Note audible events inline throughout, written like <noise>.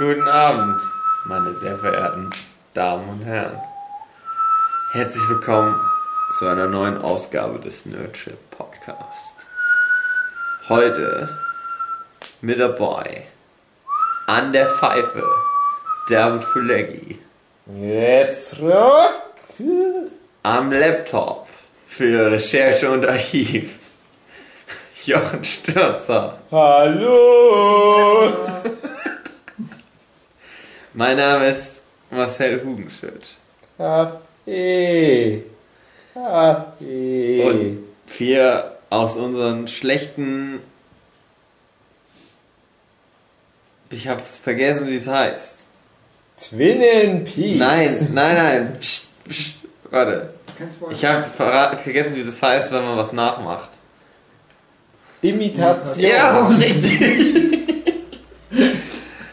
Guten Abend, meine sehr verehrten Damen und Herren. Herzlich willkommen zu einer neuen Ausgabe des Nerdship Podcast. Heute mit dabei an der Pfeife David Fuleggi. Jetzt rock! Am Laptop für Recherche und Archiv <laughs> Jochen Stürzer. Hallo! Mein Name ist Marcel Hugenschütt. Kaffee! Kaffee! Und wir aus unseren schlechten. Ich hab's vergessen, wie es heißt. Twinnen Peaks! Nein, nein, nein. Psst, psst, warte. Ich habe vergessen, wie das heißt, wenn man was nachmacht. Imitation! Ja, richtig.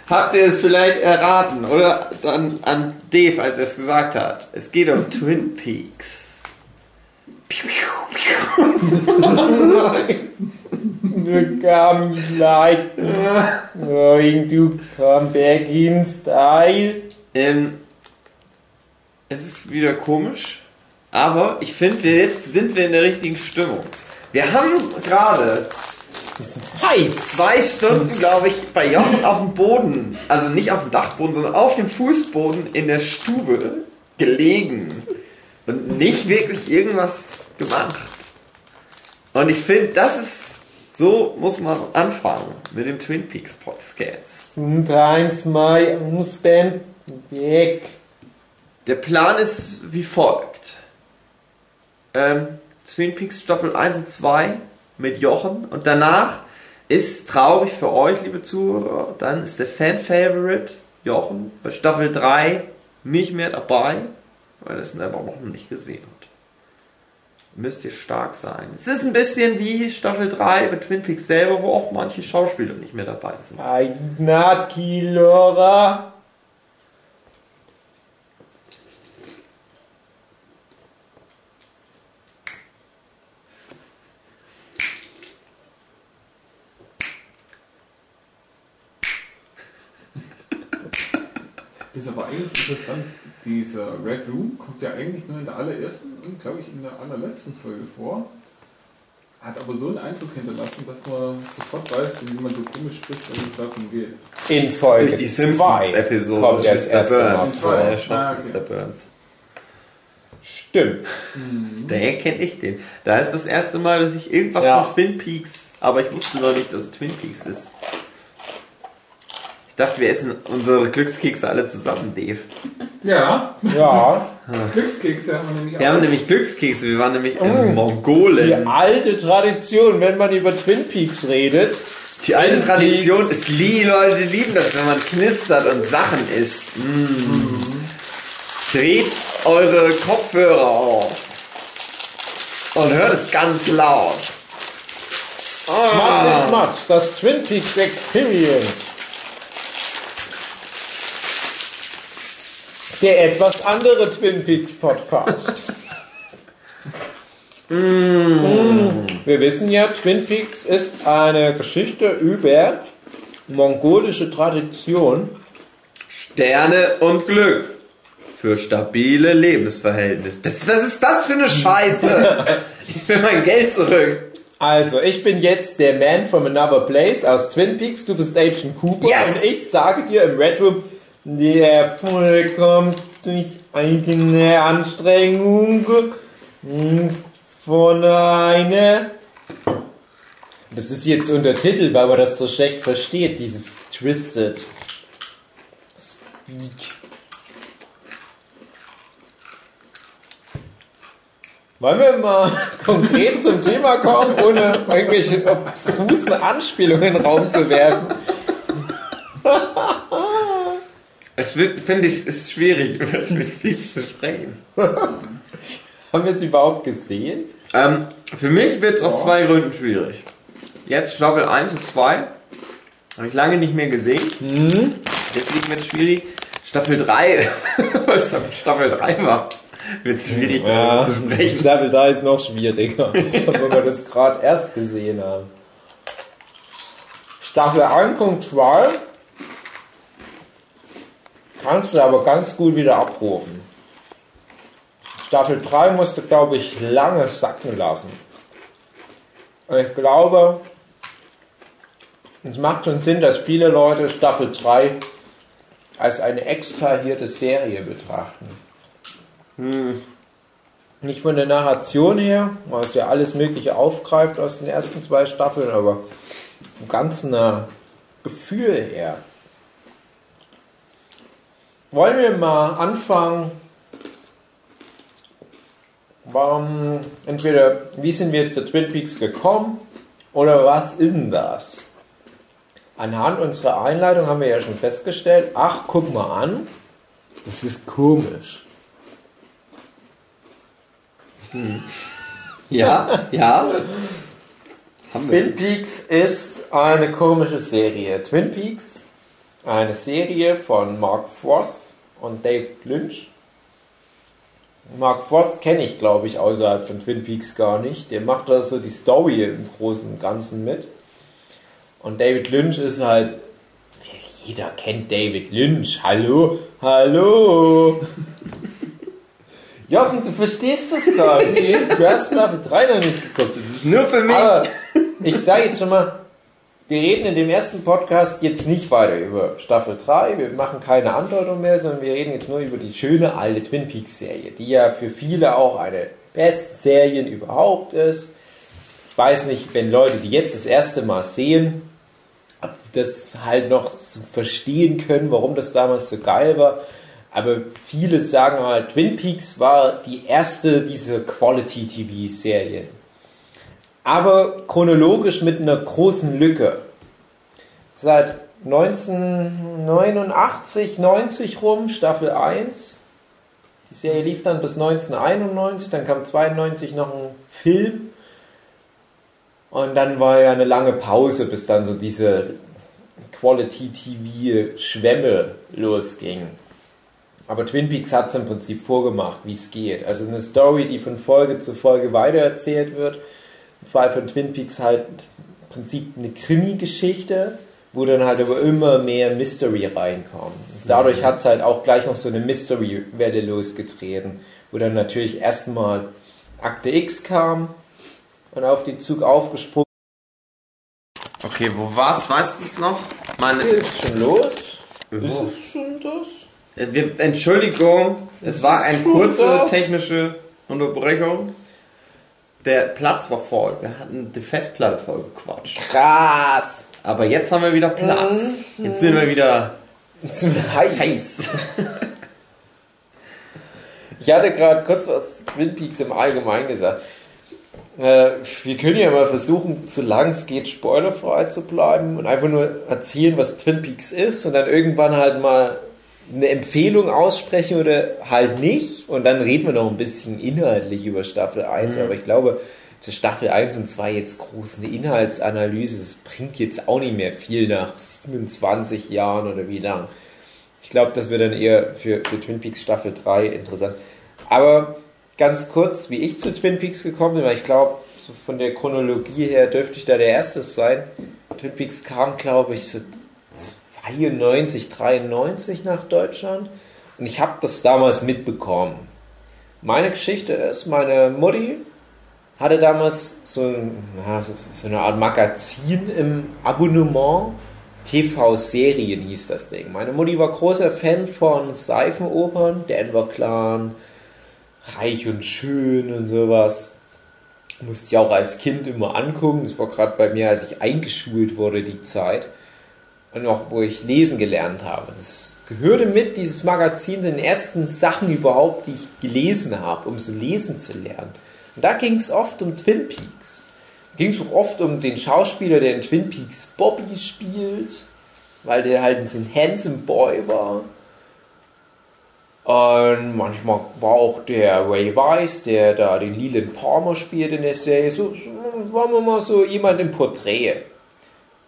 Habt ihr es vielleicht erraten? Oder dann an Dave, als er es gesagt hat. Es geht um Twin Peaks. You come like going to come back in style. Ähm, es ist wieder komisch, aber ich finde, wir- jetzt sind wir in der richtigen Stimmung. Wir haben gerade Heiß! zwei Stunden, glaube ich, bei Jochen auf dem Boden, also nicht auf dem Dachboden, sondern auf dem Fußboden in der Stube gelegen und nicht wirklich irgendwas gemacht. Und ich finde, das ist, so muss man anfangen mit dem Twin Peaks Podcast. Sometimes my husband back. Der Plan ist wie folgt. Ähm, Twin Peaks Staffel 1 und 2 mit Jochen und danach ist traurig für euch, liebe Zuhörer, dann ist der Fan-Favorite Jochen bei Staffel 3 nicht mehr dabei, weil er es einfach noch nicht gesehen hat. Müsst ihr stark sein. Es ist ein bisschen wie Staffel 3 bei Twin Peaks selber, wo auch manche Schauspieler nicht mehr dabei sind. I did ist aber eigentlich interessant. Dieser Red Room kommt ja eigentlich nur in der allerersten und, glaube ich, in der allerletzten Folge vor. Hat aber so einen Eindruck hinterlassen, dass man sofort weiß, wenn jemand so komisch spricht, wenn es darum geht. In Folge Durch die 2 Simpsons-Episode kommt er erste Mal Burns. schoss Ah, okay. Mr. Burns. Stimmt. Daher kenne ich den. Da ist das erste Mal, dass ich irgendwas Ja. von Twin Peaks, aber ich wusste noch nicht, dass es Twin Peaks ist. Ich dachte, wir essen unsere Glückskekse alle zusammen, Dave. Ja, Ja. <laughs> Glückskekse haben wir nämlich Wir haben auch. nämlich Glückskekse, wir waren nämlich in Die Mongolen. alte Tradition, wenn man über Twin Peaks redet. Die alte Twin Tradition ist, die Leute lieben das, wenn man knistert und Sachen isst. Mm. Dreht eure Kopfhörer auf. Und hört es ganz laut. Match ist Match, das Twin Peaks Experience. Der etwas andere Twin Peaks Podcast. <laughs> Mm. Wir wissen ja, Twin Peaks ist eine Geschichte über mongolische Tradition. Sterne und Glück. Für stabile Lebensverhältnisse. Das, was ist das für eine Scheiße? <laughs> Ich will mein Geld zurück. Also, ich bin jetzt der Man from Another Place aus Twin Peaks, du bist Agent Cooper Yes! und ich sage dir im Red Room, der Erfolg kommt durch eigene Anstrengung von einer. Das ist jetzt Untertitel, weil man das so schlecht versteht, dieses Twisted Speak. Wollen wir mal <laughs> konkret zum Thema kommen, ohne irgendwelche obstrusen Anspielungen in den Raum zu werfen? <laughs> Es wird, finde ich, ist schwierig, <laughs> über Twin zu sprechen. <laughs> Haben wir sie überhaupt gesehen? Ähm, für mich wird es aus zwei Gründen schwierig. Jetzt Staffel 1 und 2. Habe ich lange nicht mehr gesehen. Deswegen wird es schwierig. Staffel 3, <laughs> weil es Staffel 3 war, wird es schwierig darüber zu sprechen. Staffel 3 ist noch schwieriger, wenn wir das gerade erst gesehen haben. Staffel 1 und 2 kannst du aber ganz gut wieder abrufen. Staffel 3 musste, glaube ich, lange sacken lassen. Und ich glaube, es macht schon Sinn, dass viele Leute Staffel 3 als eine extrahierte Serie betrachten. Nicht von der Narration her, weil es ja alles Mögliche aufgreift aus den ersten zwei Staffeln, aber vom ganzen äh, Gefühl her. Wollen wir mal anfangen? Warum, entweder, wie sind wir zu Twin Peaks gekommen oder was ist denn das? Anhand unserer Einleitung haben wir ja schon festgestellt, ach, guck mal an, das ist komisch. Ja, ja. Wir. Twin Peaks ist eine komische Serie. Twin Peaks, eine Serie von Mark Frost und Dave Lynch. Mark Frost kenne ich, glaube ich, außerhalb von Twin Peaks gar nicht. Der macht da so die Story im Großen und Ganzen mit. Und David Lynch ist halt. Jeder kennt David Lynch. Hallo? Hallo? <laughs> Jochen, du verstehst das gar nicht. Du hast Staffel 3 noch nicht geguckt. Das ist nur für mich. Aber ich sage jetzt schon mal, wir reden in dem ersten Podcast jetzt nicht weiter über Staffel 3. Wir machen keine Andeutung mehr, sondern wir reden jetzt nur über die schöne alte Twin Peaks Serie, die ja für viele auch eine besten Serien überhaupt ist. Ich weiß nicht, wenn Leute die jetzt das erste Mal sehen, ob die das halt noch so verstehen können, warum das damals so geil war. Aber viele sagen halt, Twin Peaks war die erste dieser Quality-TV-Serien aber chronologisch mit einer großen Lücke. Seit 1989, 90 rum, Staffel 1. Die Serie lief dann bis 1991, dann kam 92 noch ein Film. Und dann war ja eine lange Pause, bis dann so diese Quality-TV-Schwemme losging. Aber Twin Peaks hat es im Prinzip vorgemacht, wie es geht. Also eine Story, die von Folge zu Folge weitererzählt wird im Fall von Twin Peaks halt im Prinzip eine Krimi-Geschichte, wo dann halt aber immer mehr Mystery reinkommt. Dadurch hat es halt auch gleich noch so eine Mystery-Welle losgetreten, wo dann natürlich erstmal Akte X kam und auf den Zug aufgesprungen Okay, wo war's? Weißt du es noch? Meine, ist. Schon los? Ja. Ist es schon das? Äh, wir, Entschuldigung, es war eine kurze da? technische Unterbrechung. Der Platz war voll. Wir hatten die Festplatte voll gequatscht. Krass! Aber jetzt haben wir wieder Platz. Mhm. Jetzt sind wir wieder Zu heiß. heiß. <laughs> Ich hatte gerade kurz was Twin Peaks im Allgemeinen gesagt. Äh, wir können ja mal versuchen, solange es geht, spoilerfrei zu bleiben und einfach nur erzählen, was Twin Peaks ist und dann irgendwann halt mal eine Empfehlung aussprechen oder halt nicht. Und dann reden wir noch ein bisschen inhaltlich über Staffel 1. Aber ich glaube, zur Staffel 1 und 2 jetzt groß eine Inhaltsanalyse, das bringt jetzt auch nicht mehr viel nach 27 Jahren oder wie lang. Ich glaube, das wird dann eher für, für Twin Peaks Staffel 3 interessant. Aber ganz kurz, wie ich zu Twin Peaks gekommen bin, weil ich glaube, so von der Chronologie her dürfte ich da der Erste sein. Twin Peaks kam, glaube ich, so 92, 93 nach Deutschland. Und ich habe das damals mitbekommen. Meine Geschichte ist, meine Mutti hatte damals so, so, so eine Art Magazin im Abonnement. TV-Serien hieß das Ding. Meine Mutti war großer Fan von Seifenopern, Denver Clan, Reich und Schön und sowas. Musste ich auch als Kind immer angucken. Das war gerade bei mir, als ich eingeschult wurde, die Zeit. Auch, wo ich lesen gelernt habe. Das gehörte mit, dieses Magazin, den ersten Sachen überhaupt, die ich gelesen habe, um so lesen zu lernen. Und da ging es oft um Twin Peaks. Ging es auch oft um den Schauspieler, der in Twin Peaks Bobby spielt, weil der halt ein handsome Boy war. Und manchmal war auch der Ray Weiss, der da den Leland Palmer spielt in der Serie, so, so war wir mal so jemand im Porträt.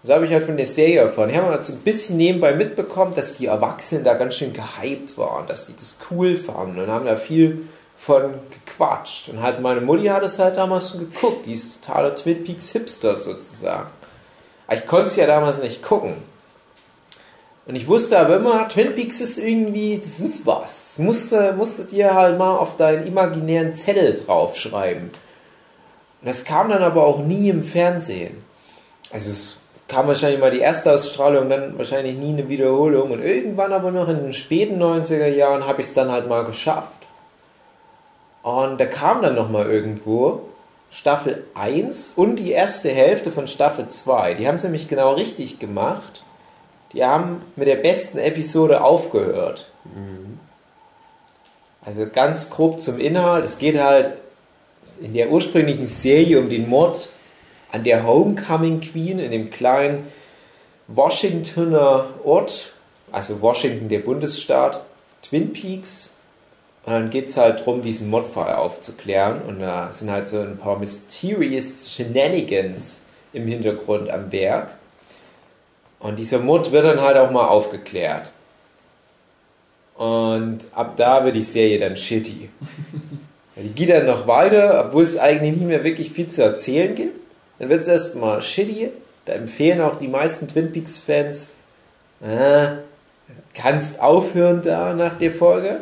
Das habe ich halt von der Serie erfahren. Ich habe halt so ein bisschen nebenbei mitbekommen, dass die Erwachsenen da ganz schön gehypt waren, dass die das cool fanden und haben da viel von gequatscht. Und halt meine Mutti hat es halt damals schon geguckt. Die ist totaler Twin Peaks Hipster sozusagen. Aber ich konnte es ja damals nicht gucken. Und ich wusste aber immer, Twin Peaks ist irgendwie, das ist was. Das musste, musstet ihr halt mal auf deinen imaginären Zettel draufschreiben. Und das kam dann aber auch nie im Fernsehen. Also es kam wahrscheinlich mal die erste Ausstrahlung, dann wahrscheinlich nie eine Wiederholung. Und irgendwann aber noch in den späten 90er Jahren habe ich es dann halt mal geschafft. Und da kam dann noch mal irgendwo Staffel 1 und die erste Hälfte von Staffel 2. Die haben es nämlich genau richtig gemacht. Die haben mit der besten Episode aufgehört. Also ganz grob zum Inhalt. Es geht halt in der ursprünglichen Serie um den Mord an der Homecoming Queen in dem kleinen Washingtoner Ort, also Washington der Bundesstaat, Twin Peaks. Und dann geht es halt darum, diesen Mordfall aufzuklären. Und da sind halt so ein paar mysterious Shenanigans im Hintergrund am Werk. Und dieser Mord wird dann halt auch mal aufgeklärt. Und ab da wird die Serie dann shitty. <laughs> Die geht dann noch weiter, obwohl es eigentlich nicht mehr wirklich viel zu erzählen gibt. Dann wird es erstmal shitty. Da empfehlen auch die meisten Twin Peaks-Fans, äh, kannst aufhören da nach der Folge.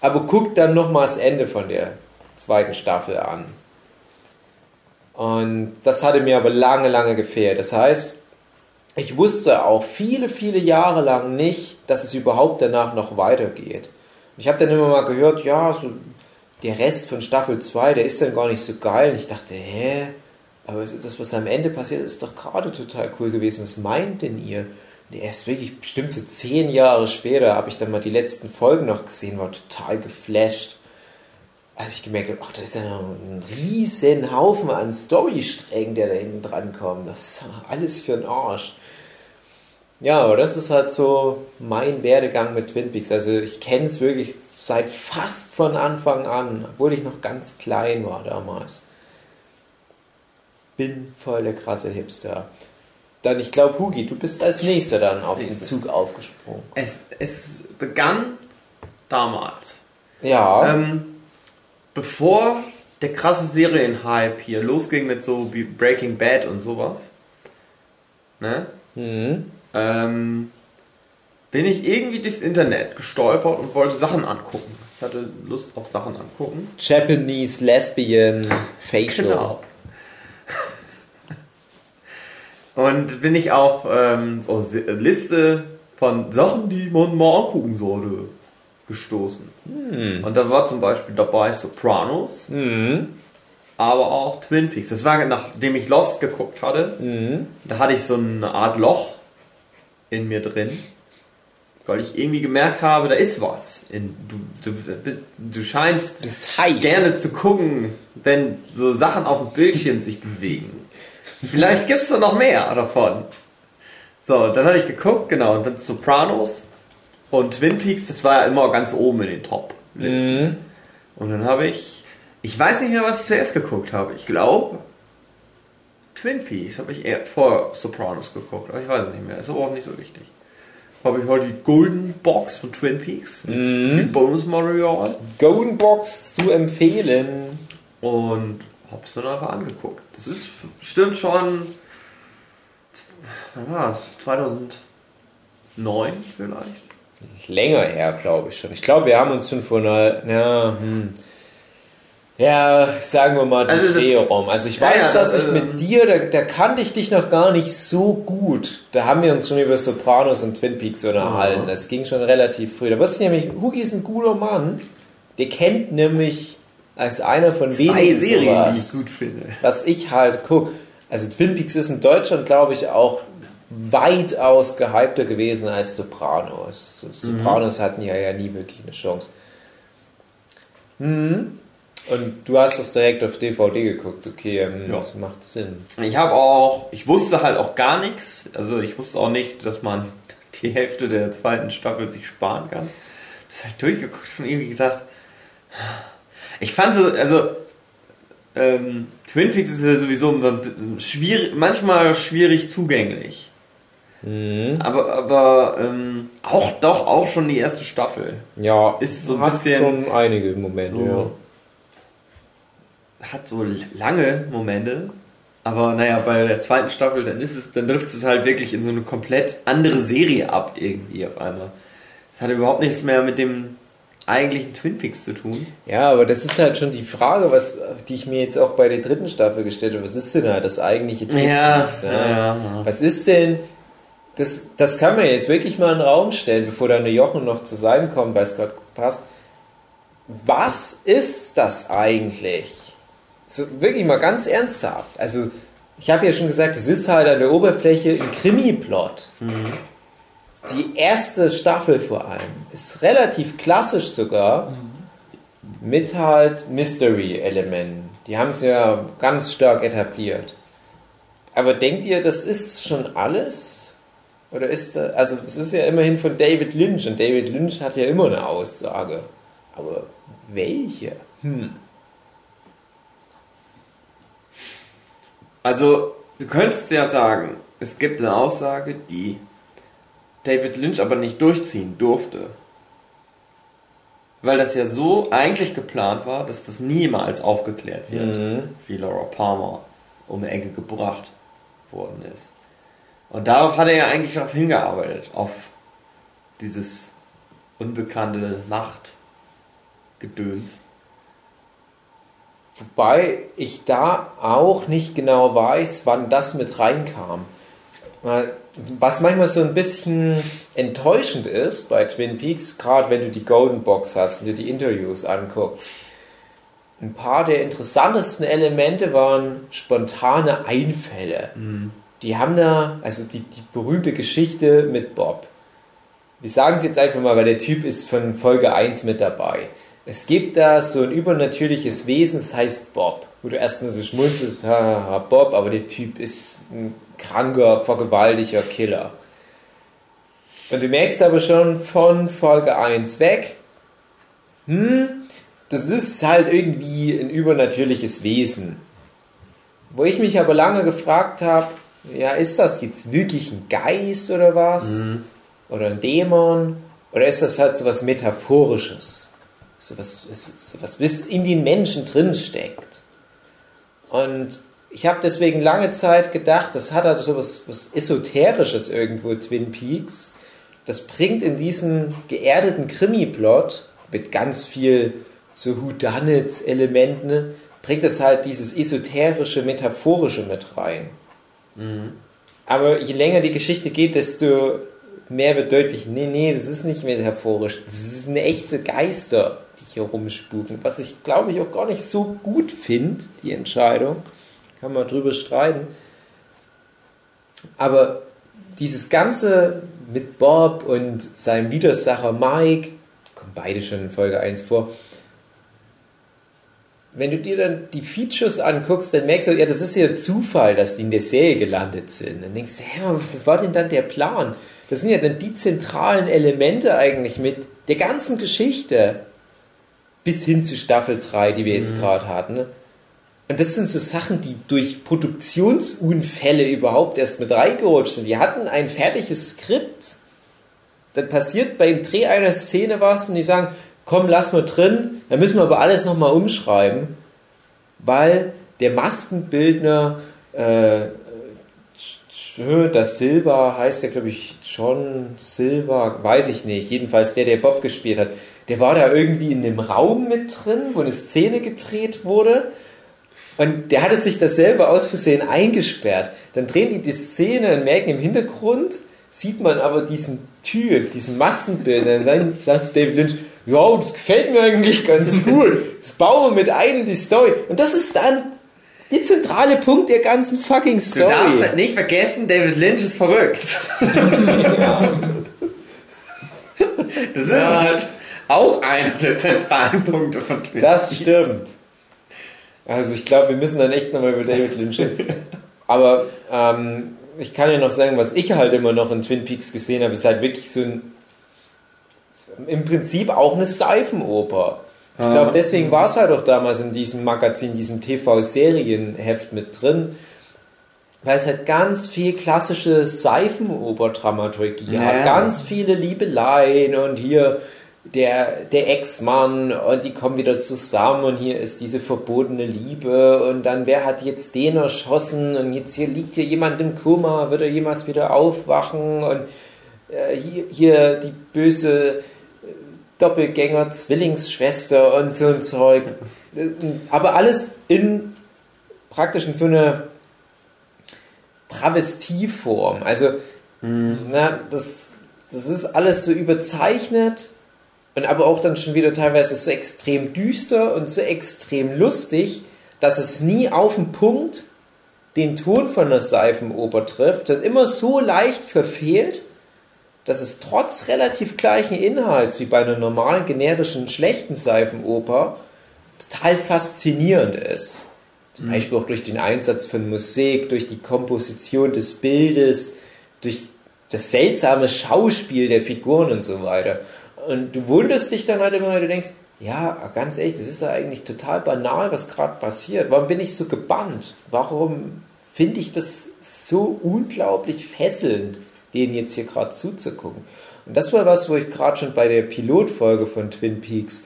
Aber guck dann nochmal das Ende von der zweiten Staffel an. Und das hatte mir aber lange, lange gefehlt. Das heißt, ich wusste auch viele, viele Jahre lang nicht, dass es überhaupt danach noch weitergeht. Und ich habe dann immer mal gehört, ja, so der Rest von Staffel 2, der ist dann gar nicht so geil. Und ich dachte, hä? Aber das, was am Ende passiert, ist doch gerade total cool gewesen. Was meint denn ihr? Und erst wirklich bestimmt so zehn Jahre später habe ich dann mal die letzten Folgen noch gesehen, war total geflasht. Als ich gemerkt habe, ach, da ist ja noch ein riesen Haufen an Storysträngen, der da hinten dran kommt. Das ist alles für den Arsch. Ja, aber das ist halt so mein Werdegang mit Twin Peaks. Also ich kenne es wirklich seit fast von Anfang an, obwohl ich noch ganz klein war damals. Bin voll der krasse Hipster. Dann, ich glaube, Hugi, du bist als nächster dann auf den Zug aufgesprungen. Es, es begann damals. Ja, Ähm, bevor der krasse Serienhype hier losging mit so wie Breaking Bad und sowas, ne? mhm. ähm, bin ich irgendwie durchs Internet gestolpert und wollte Sachen angucken. Ich hatte Lust auf Sachen angucken. Japanese Lesbian Facial. Genau. Und bin ich auf ähm, so Liste von Sachen, die man mal angucken sollte, gestoßen. Und da war zum Beispiel dabei Sopranos, Mhm. aber auch Twin Peaks. Das war nachdem ich Lost geguckt hatte. Mhm. Da hatte ich so eine Art Loch in mir drin, weil ich irgendwie gemerkt habe, da ist was. In, du, du, du scheinst Das heißt, gerne zu gucken, wenn so Sachen auf dem Bildschirm sich bewegen. Vielleicht gibt es da noch mehr davon. So, dann hatte ich geguckt, genau, und dann Sopranos und Twin Peaks, das war ja immer ganz oben in den Top-Listen. Mhm. Und dann habe ich, ich weiß nicht mehr, was ich zuerst geguckt habe. Ich glaube, Twin Peaks habe ich eher vor Sopranos geguckt, aber ich weiß es nicht mehr. Ist aber auch nicht so wichtig. Habe ich heute die Golden Box von Twin Peaks mit viel Bonusmaterial Golden Box zu empfehlen. und habe es dann einfach angeguckt. Das ist bestimmt schon, wann war das? 2009 vielleicht? Länger her, glaube ich schon. Ich glaube, wir haben uns schon vor einer, ja, hm, ja, sagen wir mal, den Also Dreh rum. Also ich weiß, ja, dass das, ich mit dir, da, da kannte ich dich noch gar nicht so gut. Da haben wir uns schon über Sopranos und Twin Peaks unterhalten. Das ging schon relativ früh. Da wusste ich nämlich, Hugi ist ein guter Mann. Der kennt nämlich als einer von Zwei wenigen Serien, die ich sowas, gut finde. was ich halt gucke. Also Twin Peaks ist in Deutschland, glaube ich, auch weitaus gehypter gewesen als Sopranos. So- Sopranos hatten ja ja nie wirklich eine Chance. Mhm. Und du hast das direkt auf DVD geguckt, okay, ähm, Ja. das macht Sinn. Ich habe auch, ich wusste halt auch gar nichts. Also ich wusste auch nicht, dass man die Hälfte der zweiten Staffel sich sparen kann. Das habe ich durchgeguckt und irgendwie gedacht. Ich fand so, also ähm, Twin Peaks ist ja sowieso schwierig, manchmal schwierig zugänglich. Mhm. Aber, aber ähm, auch doch auch schon die erste Staffel. Ja, Ist so ein hat bisschen schon einige Momente, So, hat so lange Momente, Aber naja, bei der zweiten Staffel, dann ist es, dann trifft es halt wirklich in so eine komplett andere Serie ab, irgendwie auf einmal. Das hat überhaupt nichts mehr mit dem eigentlichen Twin Peaks zu tun. Ja, aber das ist halt schon die Frage, was, die ich mir jetzt auch bei der dritten Staffel gestellt habe. Was ist denn halt das eigentliche Twin Ja, Peaks? ja, ja. Was ist denn, das, das kann man jetzt wirklich mal in den Raum stellen, bevor der Jochen noch zu sein kommt, es gerade passt. Was ist das eigentlich? So, wirklich mal ganz ernsthaft. Also, ich habe ja schon gesagt, es ist halt an der Oberfläche ein Krimi-Plot. Die erste Staffel vor allem ist relativ klassisch sogar mit halt Mystery-Elementen. Die haben es ja ganz stark etabliert. Aber denkt ihr, das ist schon alles? Oder ist da, also es ist ja immerhin von David Lynch und David Lynch hat ja immer eine Aussage. Aber welche? Also, du könntest ja sagen, es gibt eine Aussage, die David Lynch aber nicht durchziehen durfte. Weil das ja so eigentlich geplant war, dass das niemals aufgeklärt wird, Mhm. wie Laura Palmer um die Ecke gebracht worden ist. Und darauf hat er ja eigentlich darauf hingearbeitet, auf dieses unbekannte Nachtgedöns. Wobei ich da auch nicht genau weiß, wann das mit reinkam. Was manchmal so ein bisschen enttäuschend ist bei Twin Peaks, gerade wenn du die Golden Box hast und dir die Interviews anguckst. Ein paar der interessantesten Elemente waren spontane Einfälle. Die haben da, also die, die berühmte Geschichte mit Bob. Wir sagen es jetzt einfach mal, weil der Typ ist von Folge 1 mit dabei. Es gibt da so ein übernatürliches Wesen, das heißt Bob. Wo du erstmal so schmunzelst, haha, Bob, aber der Typ ist ein kranker, vergewaltiger Killer. Und du merkst aber schon von Folge 1 weg, hm, das ist halt irgendwie ein übernatürliches Wesen. Wo ich mich aber lange gefragt habe, ja, ist das jetzt wirklich ein Geist oder was? Oder ein Dämon? Oder ist das halt so was Metaphorisches? So was, so was was in den Menschen drin steckt. Und ich habe deswegen lange Zeit gedacht, das hat halt so was, was Esoterisches irgendwo, Twin Peaks. Das bringt in diesen geerdeten Krimi-Plot mit ganz viel so Whodunit-Elementen, bringt es halt dieses esoterische, metaphorische mit rein. Aber je länger die Geschichte geht, desto mehr wird deutlich, nee, nee, das ist nicht metaphorisch. Das ist eine echte Geister, die hier rumspuken. Was ich, glaube ich, auch gar nicht so gut finde, die Entscheidung. Kann man drüber streiten. Aber dieses Ganze mit Bob und seinem Widersacher Mike, kommen beide schon in Folge 1 vor, wenn du dir dann die Features anguckst, dann merkst du, ja, das ist ja Zufall, dass die in der Serie gelandet sind. Dann denkst du, hä, was war denn dann der Plan? Das sind ja dann die zentralen Elemente eigentlich mit der ganzen Geschichte bis hin zu Staffel 3, die wir jetzt gerade hatten. Und das sind so Sachen, die durch Produktionsunfälle überhaupt erst mit reingerutscht sind. Wir hatten ein fertiges Skript. Dann passiert beim Dreh einer Szene was und die sagen, komm, lass mal drin, dann müssen wir aber alles nochmal umschreiben, weil der Maskenbildner, äh, das Silva heißt ja, glaube ich, John Silva, weiß ich nicht, jedenfalls der, der Bob gespielt hat, der war da irgendwie in dem Raum mit drin, wo eine Szene gedreht wurde und der hatte sich das selber aus Versehen eingesperrt. Dann drehen die die Szene und merken im Hintergrund, sieht man aber diesen Typ, diesen Maskenbildner. Dann sagt David Lynch, ja, das gefällt mir eigentlich ganz <laughs> gut. Das bauen wir mit ein in die Story. Und das ist dann der zentrale Punkt der ganzen fucking Du darfst Story. halt nicht vergessen, David Lynch ist verrückt. <laughs> Das ist halt auch einer der zentralen Punkte von Twin Das stimmt. Also ich glaube, wir müssen dann echt nochmal über David Lynch reden. <laughs> Aber ähm, ich kann ja noch sagen, was ich halt immer noch in Twin Peaks gesehen habe, ist halt wirklich so ein im Prinzip auch eine Seifenoper. Ich glaube, deswegen war es halt auch damals in diesem Magazin, diesem TV-Serienheft mit drin, weil es halt ganz viel klassische Seifenoper-Dramaturgie Ja. hat. Ganz viele Liebeleien und hier der, der Ex-Mann und die kommen wieder zusammen und hier ist diese verbotene Liebe und dann wer hat jetzt den erschossen und jetzt hier liegt hier jemand im Koma, wird er jemals wieder aufwachen und äh, hier, hier die böse Doppelgänger, Zwillingsschwester und so ein Zeug. Aber alles in praktisch in so eine Travestieform. Also, na, das, das ist alles so überzeichnet und aber auch dann schon wieder teilweise so extrem düster und so extrem lustig, dass es nie auf den Punkt den Ton von der Seifenoper trifft, sondern immer so leicht verfehlt, dass es trotz relativ gleichen Inhalts wie bei einer normalen, generischen, schlechten Seifenoper total faszinierend ist. Zum mhm. Beispiel auch durch den Einsatz von Musik, durch die Komposition des Bildes, durch das seltsame Schauspiel der Figuren und so weiter. Und du wunderst dich dann halt immer, weil du denkst, ja, ganz ehrlich, das ist ja eigentlich total banal, was gerade passiert. Warum bin ich so gebannt? Warum finde ich das so unglaublich fesselnd, denen jetzt hier gerade zuzugucken? Und das war was, wo ich gerade schon bei der Pilotfolge von Twin Peaks,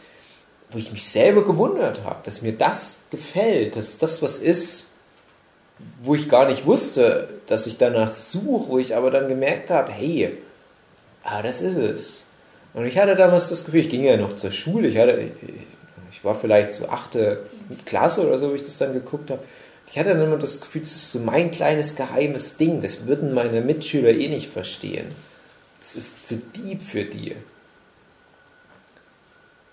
wo ich mich selber gewundert habe, dass mir das gefällt, dass das was ist, wo ich gar nicht wusste, dass ich danach suche, wo ich aber dann gemerkt habe, hey, ah, das ist es. Und ich hatte damals das Gefühl, ich ging ja noch zur Schule, ich, hatte, ich war vielleicht so achte Klasse oder so, wo ich das dann geguckt habe. Ich hatte dann immer das Gefühl, das ist so mein kleines geheimes Ding, das würden meine Mitschüler eh nicht verstehen. Das ist zu deep für die.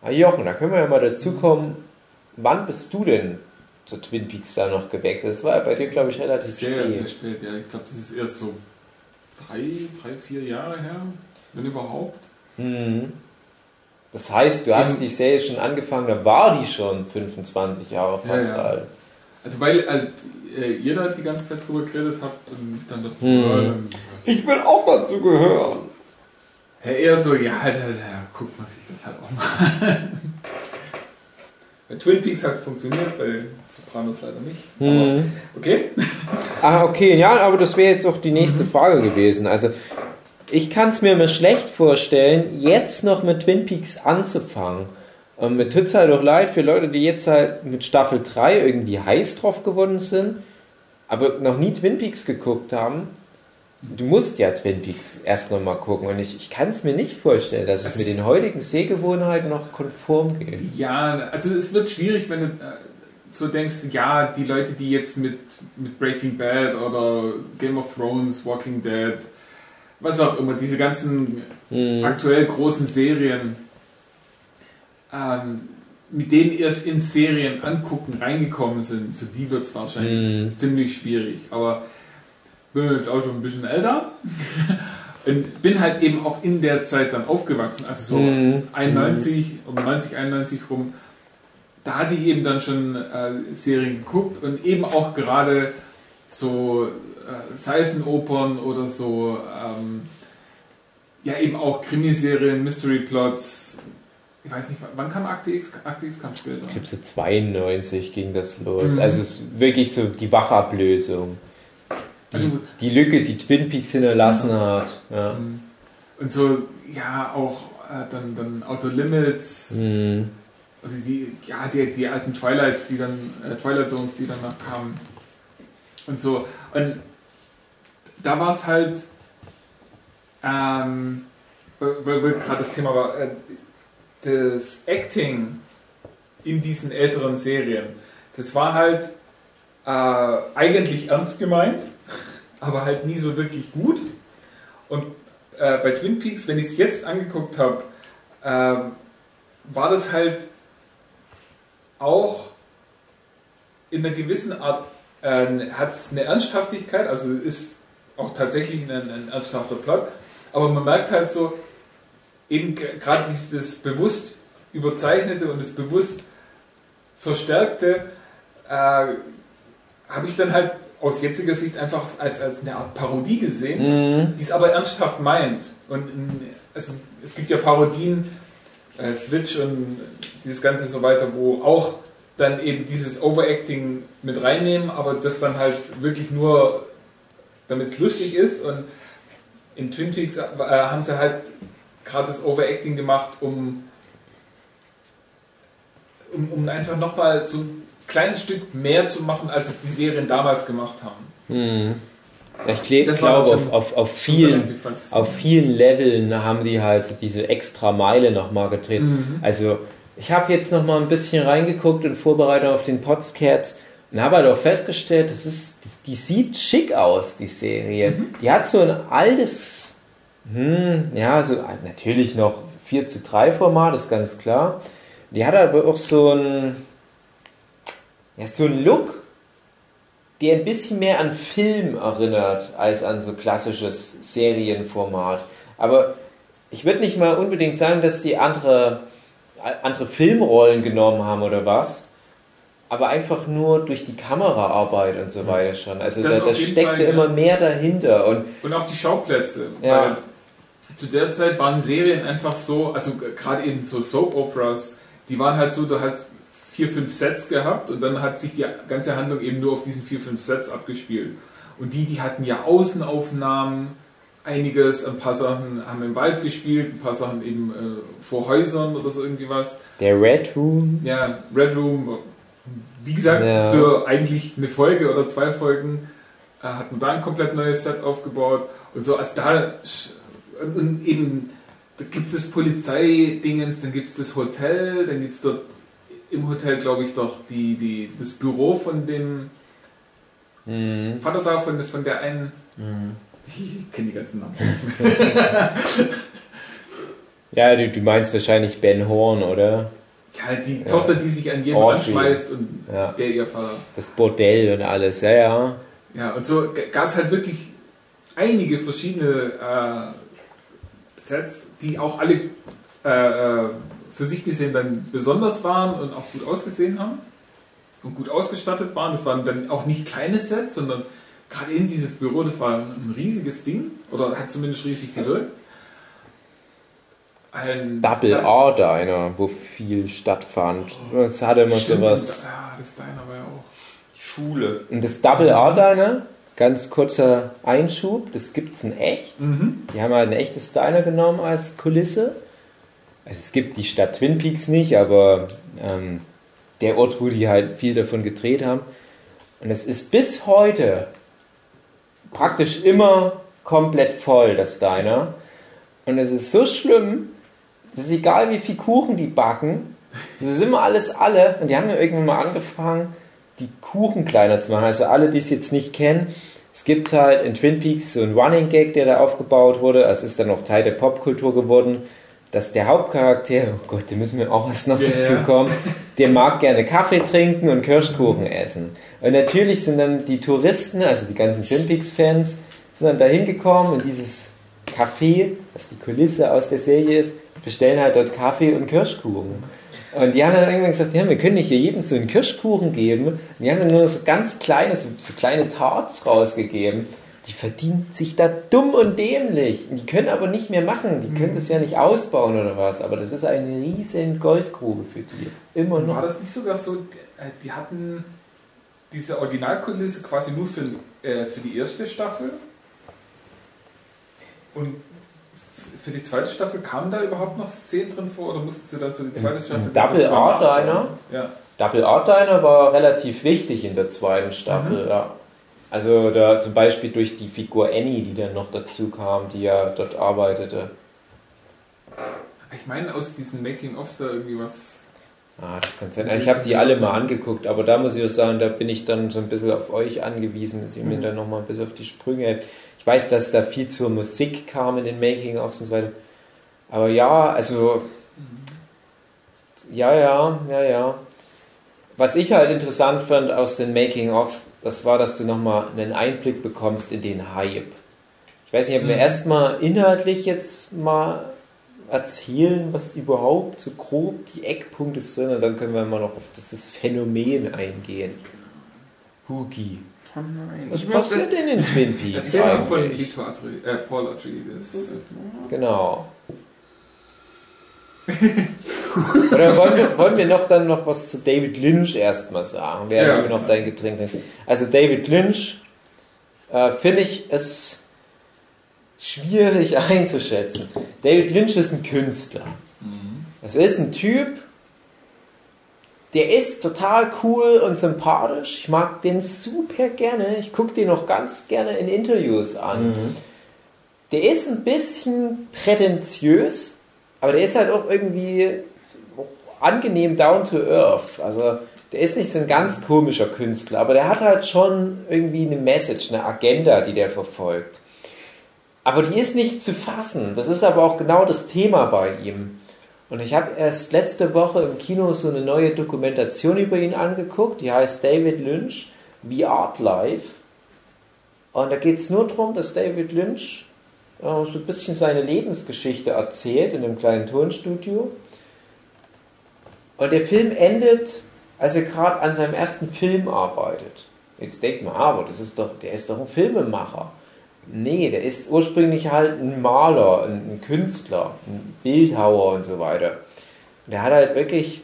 Ah Jochen, da können wir ja mal dazu kommen, wann bist du denn zu Twin Peaks da noch gewechselt? Das war ja bei dir, glaube ich, relativ sehr, spät. Sehr spät, ja. Ich glaube, das ist erst so drei, drei, vier Jahre her, wenn überhaupt. Mhm. Das heißt, du hast die Serie schon angefangen, da war die schon 25 Jahre fast Ja, ja. alt. Also weil halt, äh, jeder die ganze Zeit drüber geredet hat und ich dann Mhm. ja, dann, Ich will auch dazu gehören. ja, eher so, ja, halt, halt, ja, guck mal sich das halt auch mal. <laughs> Bei Twin Peaks hat funktioniert, bei Sopranos leider nicht. Mhm. okay. Ah, okay, ja, aber das wäre jetzt auch die nächste Frage gewesen. Also, ich kann es mir mal schlecht vorstellen, jetzt noch mit Twin Peaks anzufangen. Und mir tut es halt auch leid für Leute, die jetzt halt mit Staffel 3 irgendwie heiß drauf geworden sind, aber noch nie Twin Peaks geguckt haben. Du musst ja Twin Peaks erst noch mal gucken und ich, ich kann es mir nicht vorstellen, dass es mit den heutigen Sehgewohnheiten noch konform geht. Ja, also es wird schwierig, wenn du äh, so denkst, ja, die Leute, die jetzt mit, mit Breaking Bad oder Game of Thrones, Walking Dead, was auch immer, diese ganzen Mhm. aktuell großen Serien, ähm, mit denen erst in Serien angucken reingekommen sind, für die wird es wahrscheinlich Mhm. ziemlich schwierig. Aber bin jetzt auch schon ein bisschen älter <laughs> und bin halt eben auch in der Zeit dann aufgewachsen, also so Mhm. 91, um 90, 91 rum. Da hatte ich eben dann schon äh, Serien geguckt und eben auch gerade so äh, Seifenopern oder so, ähm, ja eben auch Krimiserien, Mystery Plots. Ich weiß nicht, wann kam Akte X? Akte X kam später. Ich glaube, so 92 ging das los. Mhm. Also es ist wirklich so die Wachablösung. Die, Also- die Lücke, die Twin Peaks hinterlassen hat. Ja. Und so, ja, auch äh, dann, dann Outer Limits, Mhm. also die, ja, die, die alten Twilights, die dann, äh, Twilight Zones, die danach kamen. Und so. Und da war es halt, ähm, weil, weil gerade das Thema war, äh, das Acting in diesen älteren Serien, das war halt äh, eigentlich ernst gemeint, aber halt nie so wirklich gut. Und äh, bei Twin Peaks, wenn ich es jetzt angeguckt habe, ähm, war das halt auch in einer gewissen Art, äh, hat es eine Ernsthaftigkeit, also ist auch tatsächlich ein, ein ernsthafter Plot, aber man merkt halt so, eben gerade dieses das bewusst überzeichnete und das bewusst verstärkte, äh, habe ich dann halt aus jetziger Sicht einfach als, als eine Art Parodie gesehen Mhm. die es aber ernsthaft meint. Und also, es gibt ja Parodien, äh, Switch und dieses Ganze so weiter, wo auch dann eben dieses Overacting mit reinnehmen, aber das dann halt wirklich nur, damit es lustig ist. Und in Twin Peaks äh, haben sie halt gerade das Overacting gemacht, um, um, um einfach nochmal so ein kleines Stück mehr zu machen, als es die Serien damals gemacht haben. Hm. Ich glaube, auf, auf, auf, vielen, auf vielen Leveln haben die halt so diese extra Meile nochmal getreten. Mhm. Also, ich habe jetzt nochmal ein bisschen reingeguckt in Vorbereitung auf den Podscats und habe halt auch festgestellt, das ist, die, die sieht schick aus, die Serie. Mhm. Die hat so ein altes, hm, ja, so natürlich noch 4 zu 3 Format, ist ganz klar. Die hat aber auch so ein, ja, so ein Look, der ein bisschen mehr an Film erinnert als an so klassisches Serienformat. Aber ich würde nicht mal unbedingt sagen, dass die andere, andere Filmrollen genommen haben oder was. Aber einfach nur durch die Kameraarbeit und so weiter schon. Also Das da, da steckte Fall, ja. immer mehr dahinter. Und Und auch die Schauplätze. Ja. Zu der Zeit waren Serien einfach so, also gerade eben so Soap Operas, die waren halt so, du hast vier, fünf Sets gehabt und dann hat sich die ganze Handlung eben nur auf diesen vier, fünf Sets abgespielt. Und die, die hatten ja Außenaufnahmen, einiges, ein paar Sachen haben im Wald gespielt, ein paar Sachen eben äh, vor Häusern oder so irgendwie was. der Red Room, Ja, Red Room, wie gesagt, Ja. für eigentlich eine Folge oder zwei Folgen äh, hat man da ein komplett neues Set aufgebaut und so. Also da und, eben da gibt es das Polizeidingens, dann gibt es das Hotel, dann gibt es dort im Hotel, glaube ich, doch die, die, das Büro von dem hm, Vater da, von, von der einen. <laughs> Ich kenne die ganzen Namen. <laughs> ja, du, du meinst wahrscheinlich Ben Horn, oder? Ja, die Ja. Tochter, die sich an jeden anschmeißt und Ja. der ihr Vater. Das Bordell und alles, ja, ja. Ja, und so gab es halt wirklich einige verschiedene äh, Sets, die auch alle äh, äh, für sich gesehen dann besonders waren und auch gut ausgesehen haben und gut ausgestattet waren. Das waren dann auch nicht kleine Sets, sondern gerade in dieses Büro, das war ein riesiges Ding oder hat zumindest riesig gewirkt. Ein Double da- R Diner, wo viel stattfand. Das hatte immer Stimmt, sowas. Ja, das Diner war ja auch. Schule. Und das Double R Diner, ganz kurzer Einschub, das gibt's in echt. Mhm. Die haben halt ein echtes Diner genommen als Kulisse. Also es gibt die Stadt Twin Peaks nicht, aber ähm, der Ort, wo die halt viel davon gedreht haben. Und es ist bis heute praktisch immer komplett voll, das Diner. Und es ist so schlimm, es ist egal, wie viel Kuchen die backen, das ist immer alles alle. Und die haben ja irgendwann mal angefangen, die Kuchen kleiner zu machen. Also alle, die es jetzt nicht kennen, es gibt halt in Twin Peaks so einen Running Gag, der da aufgebaut wurde. Es ist dann auch Teil der Popkultur geworden, dass der Hauptcharakter, oh Gott, da müssen wir auch erst noch Ja, dazu kommen, der mag gerne Kaffee trinken und Kirschkuchen essen. Und natürlich sind dann die Touristen, also die ganzen Twin Peaks-Fans, sind dann da hingekommen in dieses Café, das die Kulisse aus der Serie ist, bestellen halt dort Kaffee und Kirschkuchen. Und die haben dann irgendwann gesagt, ja, wir können nicht hier jedem so einen Kirschkuchen geben. Und die haben dann nur so ganz kleine, so, so kleine Tarts rausgegeben. Die verdienen sich da dumm und dämlich. Die können aber nicht mehr machen. Die können das ja nicht ausbauen oder was. Aber das ist eine riesen Goldgrube für die. Immer War noch. das nicht sogar so, äh, die hatten diese Originalkulisse quasi nur für, äh, für die erste Staffel? Und für die zweite Staffel kamen da überhaupt noch Szenen drin vor oder mussten sie dann für die zweite Staffel im Double das R zweimal Diner? Ja. Double Art Diner war relativ wichtig in der zweiten Staffel, ja. Also da zum Beispiel durch die Figur Annie, die dann noch dazu kam, die ja dort arbeitete. Ich meine, aus diesen Making-ofs da irgendwie was. Ah, das kann sein. Also ich habe die alle mal angeguckt, aber da muss ich auch sagen, da bin ich dann so ein bisschen auf euch angewiesen, dass ihr mir dann nochmal ein bisschen auf die Sprünge helft. Ich weiß, dass da viel zur Musik kam in den Making-ofs und so weiter. Aber ja, also ja, ja, ja, ja. Was ich halt interessant fand aus den Making-ofs, das war, dass du nochmal einen Einblick bekommst in den Hype. Ich weiß nicht, ob wir Mhm. erstmal inhaltlich jetzt mal erzählen, was überhaupt so grob die Eckpunkte sind und dann können wir mal noch auf dieses Phänomen eingehen. Hugi. Oh nein. Was passiert denn in Twin Peaks Erzähl mal von? Victor Atri äh, Paul Atreides. Genau. Oder wollen wir, wollen wir noch dann noch was zu David Lynch erstmal sagen, während Ja. du noch dein Getränk trinkst? Also David Lynch, äh, finde ich, ist schwierig <laughs> einzuschätzen. David Lynch ist ein Künstler. Das ist ein Typ, der ist total cool und sympathisch. Ich mag den super gerne. Ich gucke den noch ganz gerne in Interviews an. Der ist ein bisschen prätentiös, aber der ist halt auch irgendwie angenehm down to earth. Also der ist nicht so ein ganz komischer Künstler, aber der hat halt schon irgendwie eine Message, eine Agenda, die der verfolgt. Aber die ist nicht zu fassen. Das ist aber auch genau das Thema bei ihm. Und ich habe erst letzte Woche im Kino so eine neue Dokumentation über ihn angeguckt, die heißt David Lynch, The Art Life. Und da geht es nur darum, dass David Lynch äh, so ein bisschen seine Lebensgeschichte erzählt in einem kleinen Tonstudio. Und der Film endet, als er gerade an seinem ersten Film arbeitet. Jetzt denkt man, aber das ist doch, der ist doch ein Filmemacher. Nee, der ist ursprünglich halt ein Maler, ein, Künstler, ein Bildhauer und so weiter. Und der hat halt wirklich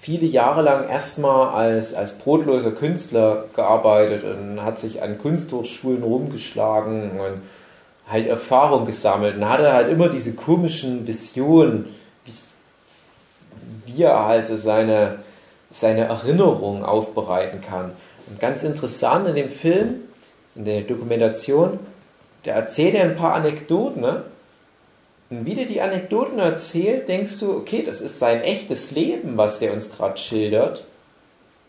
viele Jahre lang erstmal als, als brotloser Künstler gearbeitet und hat sich an Kunsthochschulen rumgeschlagen und halt Erfahrung gesammelt und hatte halt immer diese komischen Visionen, wie er halt so seine, seine Erinnerung aufbereiten kann. Und ganz interessant in dem Film, in der Dokumentation, der erzählt er ein paar Anekdoten. Ne? Und wie der die Anekdoten erzählt, denkst du, okay, das ist sein echtes Leben, was der uns gerade schildert.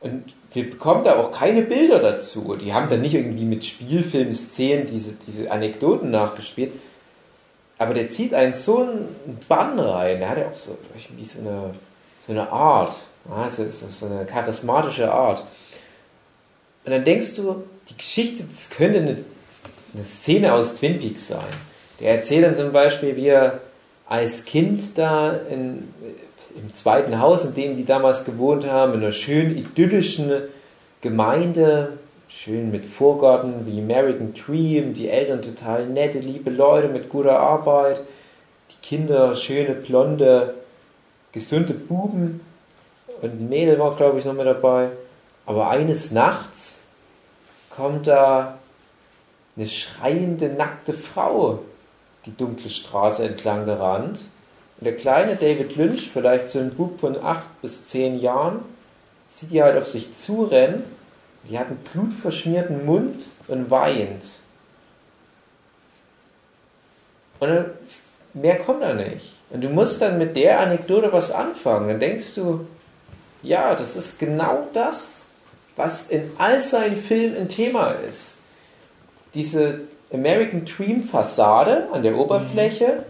Und wir bekommen da auch keine Bilder dazu. Die haben dann nicht irgendwie mit Spielfilmszenen diese, diese Anekdoten nachgespielt. Aber der zieht einen so einen Bann rein. Der hat ja auch so irgendwie so eine, so eine Art. Ja, so, so eine charismatische Art. Und dann denkst du, die Geschichte, das könnte eine, eine Szene aus Twin Peaks sein. Der erzählt dann zum Beispiel, wie er als Kind da in, im zweiten Haus, in dem die damals gewohnt haben, in einer schön idyllischen Gemeinde, schön mit Vorgarten wie American Dream, die Eltern total nette, liebe Leute mit guter Arbeit, die Kinder schöne, blonde, gesunde Buben und ein Mädel war, glaube ich, noch mit dabei. Aber eines Nachts kommt da eine schreiende, nackte Frau die dunkle Straße entlang gerannt. Und der kleine David Lynch, vielleicht so ein Bub von acht bis zehn Jahren, sieht die halt auf sich zurennen. Die hat einen blutverschmierten Mund und weint. Und mehr kommt da nicht. Und du musst dann mit der Anekdote was anfangen. Dann denkst du, ja, das ist genau das, was in all seinen Filmen ein Thema ist. Diese American Dream Fassade an der Oberfläche mhm.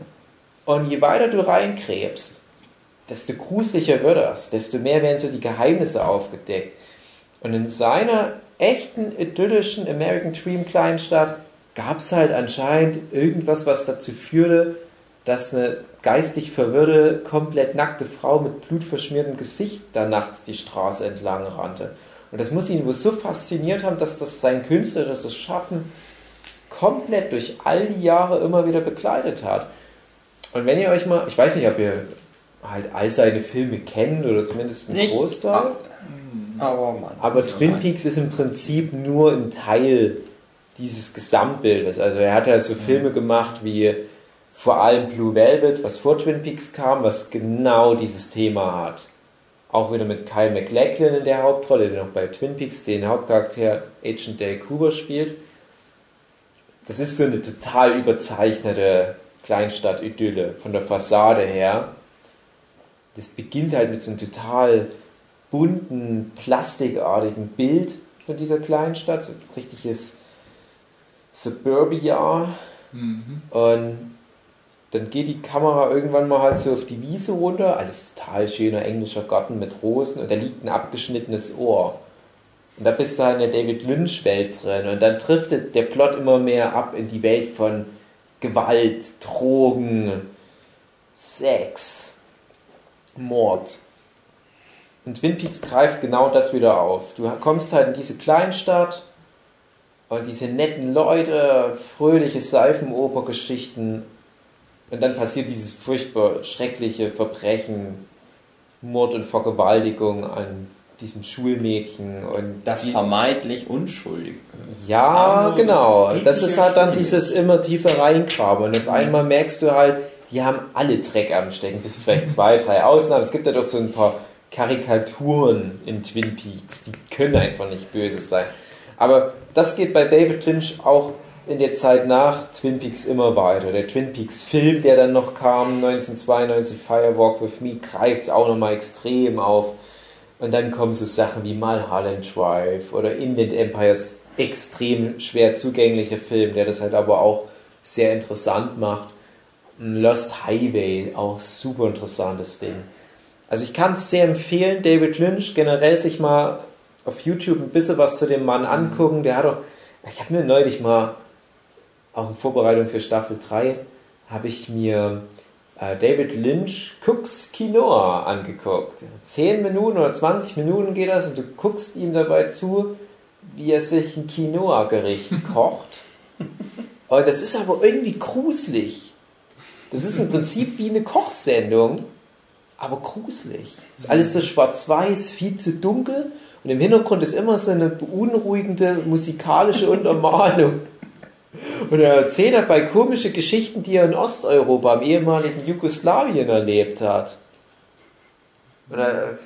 und je weiter du reinkrebst, desto gruseliger wird das, desto mehr werden so die Geheimnisse aufgedeckt. Und in seiner echten idyllischen American Dream Kleinstadt gab es halt anscheinend irgendwas, was dazu führte, dass eine geistig verwirrte, komplett nackte Frau mit blutverschmiertem Gesicht da nachts die Straße entlang rannte. Und das muss ihn wohl so fasziniert haben, dass das sein künstlerisches Schaffen komplett durch all die Jahre immer wieder begleitet hat. Und wenn ihr euch mal, ich weiß nicht, ob ihr halt all seine Filme kennt oder zumindest einen Großteil. Aber, Mann, aber Twin Peaks ist im Prinzip nur ein Teil dieses Gesamtbildes. Also er hat ja so Filme gemacht wie vor allem Blue Velvet, was vor Twin Peaks kam, was genau dieses Thema hat. Auch wieder mit Kyle MacLachlan in der Hauptrolle, der noch bei Twin Peaks den Hauptcharakter Agent Dale Cooper spielt. Das ist so eine total überzeichnete Kleinstadt-Idylle von der Fassade her. Das beginnt halt mit so einem total bunten, plastikartigen Bild von dieser Kleinstadt, so ein richtiges Suburbia. Mhm. Und dann geht die Kamera irgendwann mal halt so auf die Wiese runter, alles total schöner englischer Garten mit Rosen und da liegt ein abgeschnittenes Ohr. Und da bist du halt in der David Lynch-Welt drin und dann driftet der Plot immer mehr ab in die Welt von Gewalt, Drogen, Sex, Mord. Und Twin Peaks greift genau das wieder auf. Du kommst halt in diese Kleinstadt und diese netten Leute, fröhliche Seifenopergeschichten und dann passiert dieses furchtbar schreckliche Verbrechen, Mord und Vergewaltigung an diesem Schulmädchen und Das vermeintlich unschuldig. ja, arme, genau. Das ist halt dann dieses immer tiefer reingraben und auf einmal merkst du halt, die haben alle Dreck am Stecken, bis vielleicht zwei, drei Ausnahmen. Es gibt ja doch so ein paar Karikaturen in Twin Peaks, die können einfach nicht böse sein. Aber das geht bei David Lynch auch in der Zeit nach Twin Peaks immer weiter. Der Twin Peaks Film, der dann noch kam, 1992, Firewalk with Me, greift auch nochmal extrem auf. Und dann kommen so Sachen wie Mulholland Drive oder Inland Empires, extrem schwer zugänglicher Film, der das halt aber auch sehr interessant macht. Lost Highway, auch super interessantes Ding. Also ich kann es sehr empfehlen, David Lynch generell sich mal auf YouTube ein bisschen was zu dem Mann angucken. Der hat doch, ich habe mir neulich mal, auch in Vorbereitung für Staffel 3, habe ich mir äh, David Lynch Cooks Quinoa angeguckt. 10 Minuten oder 20 Minuten geht das und du guckst ihm dabei zu, wie er sich ein Quinoa-Gericht <laughs> kocht. Und das ist aber irgendwie gruselig. Das ist im Prinzip wie eine Kochsendung, aber gruselig. Ist alles so schwarz-weiß, viel zu dunkel und im Hintergrund ist immer so eine beunruhigende musikalische <laughs> Untermalung. Und er erzählt dabei komische Geschichten, die er in Osteuropa, im ehemaligen Jugoslawien erlebt hat. Oder,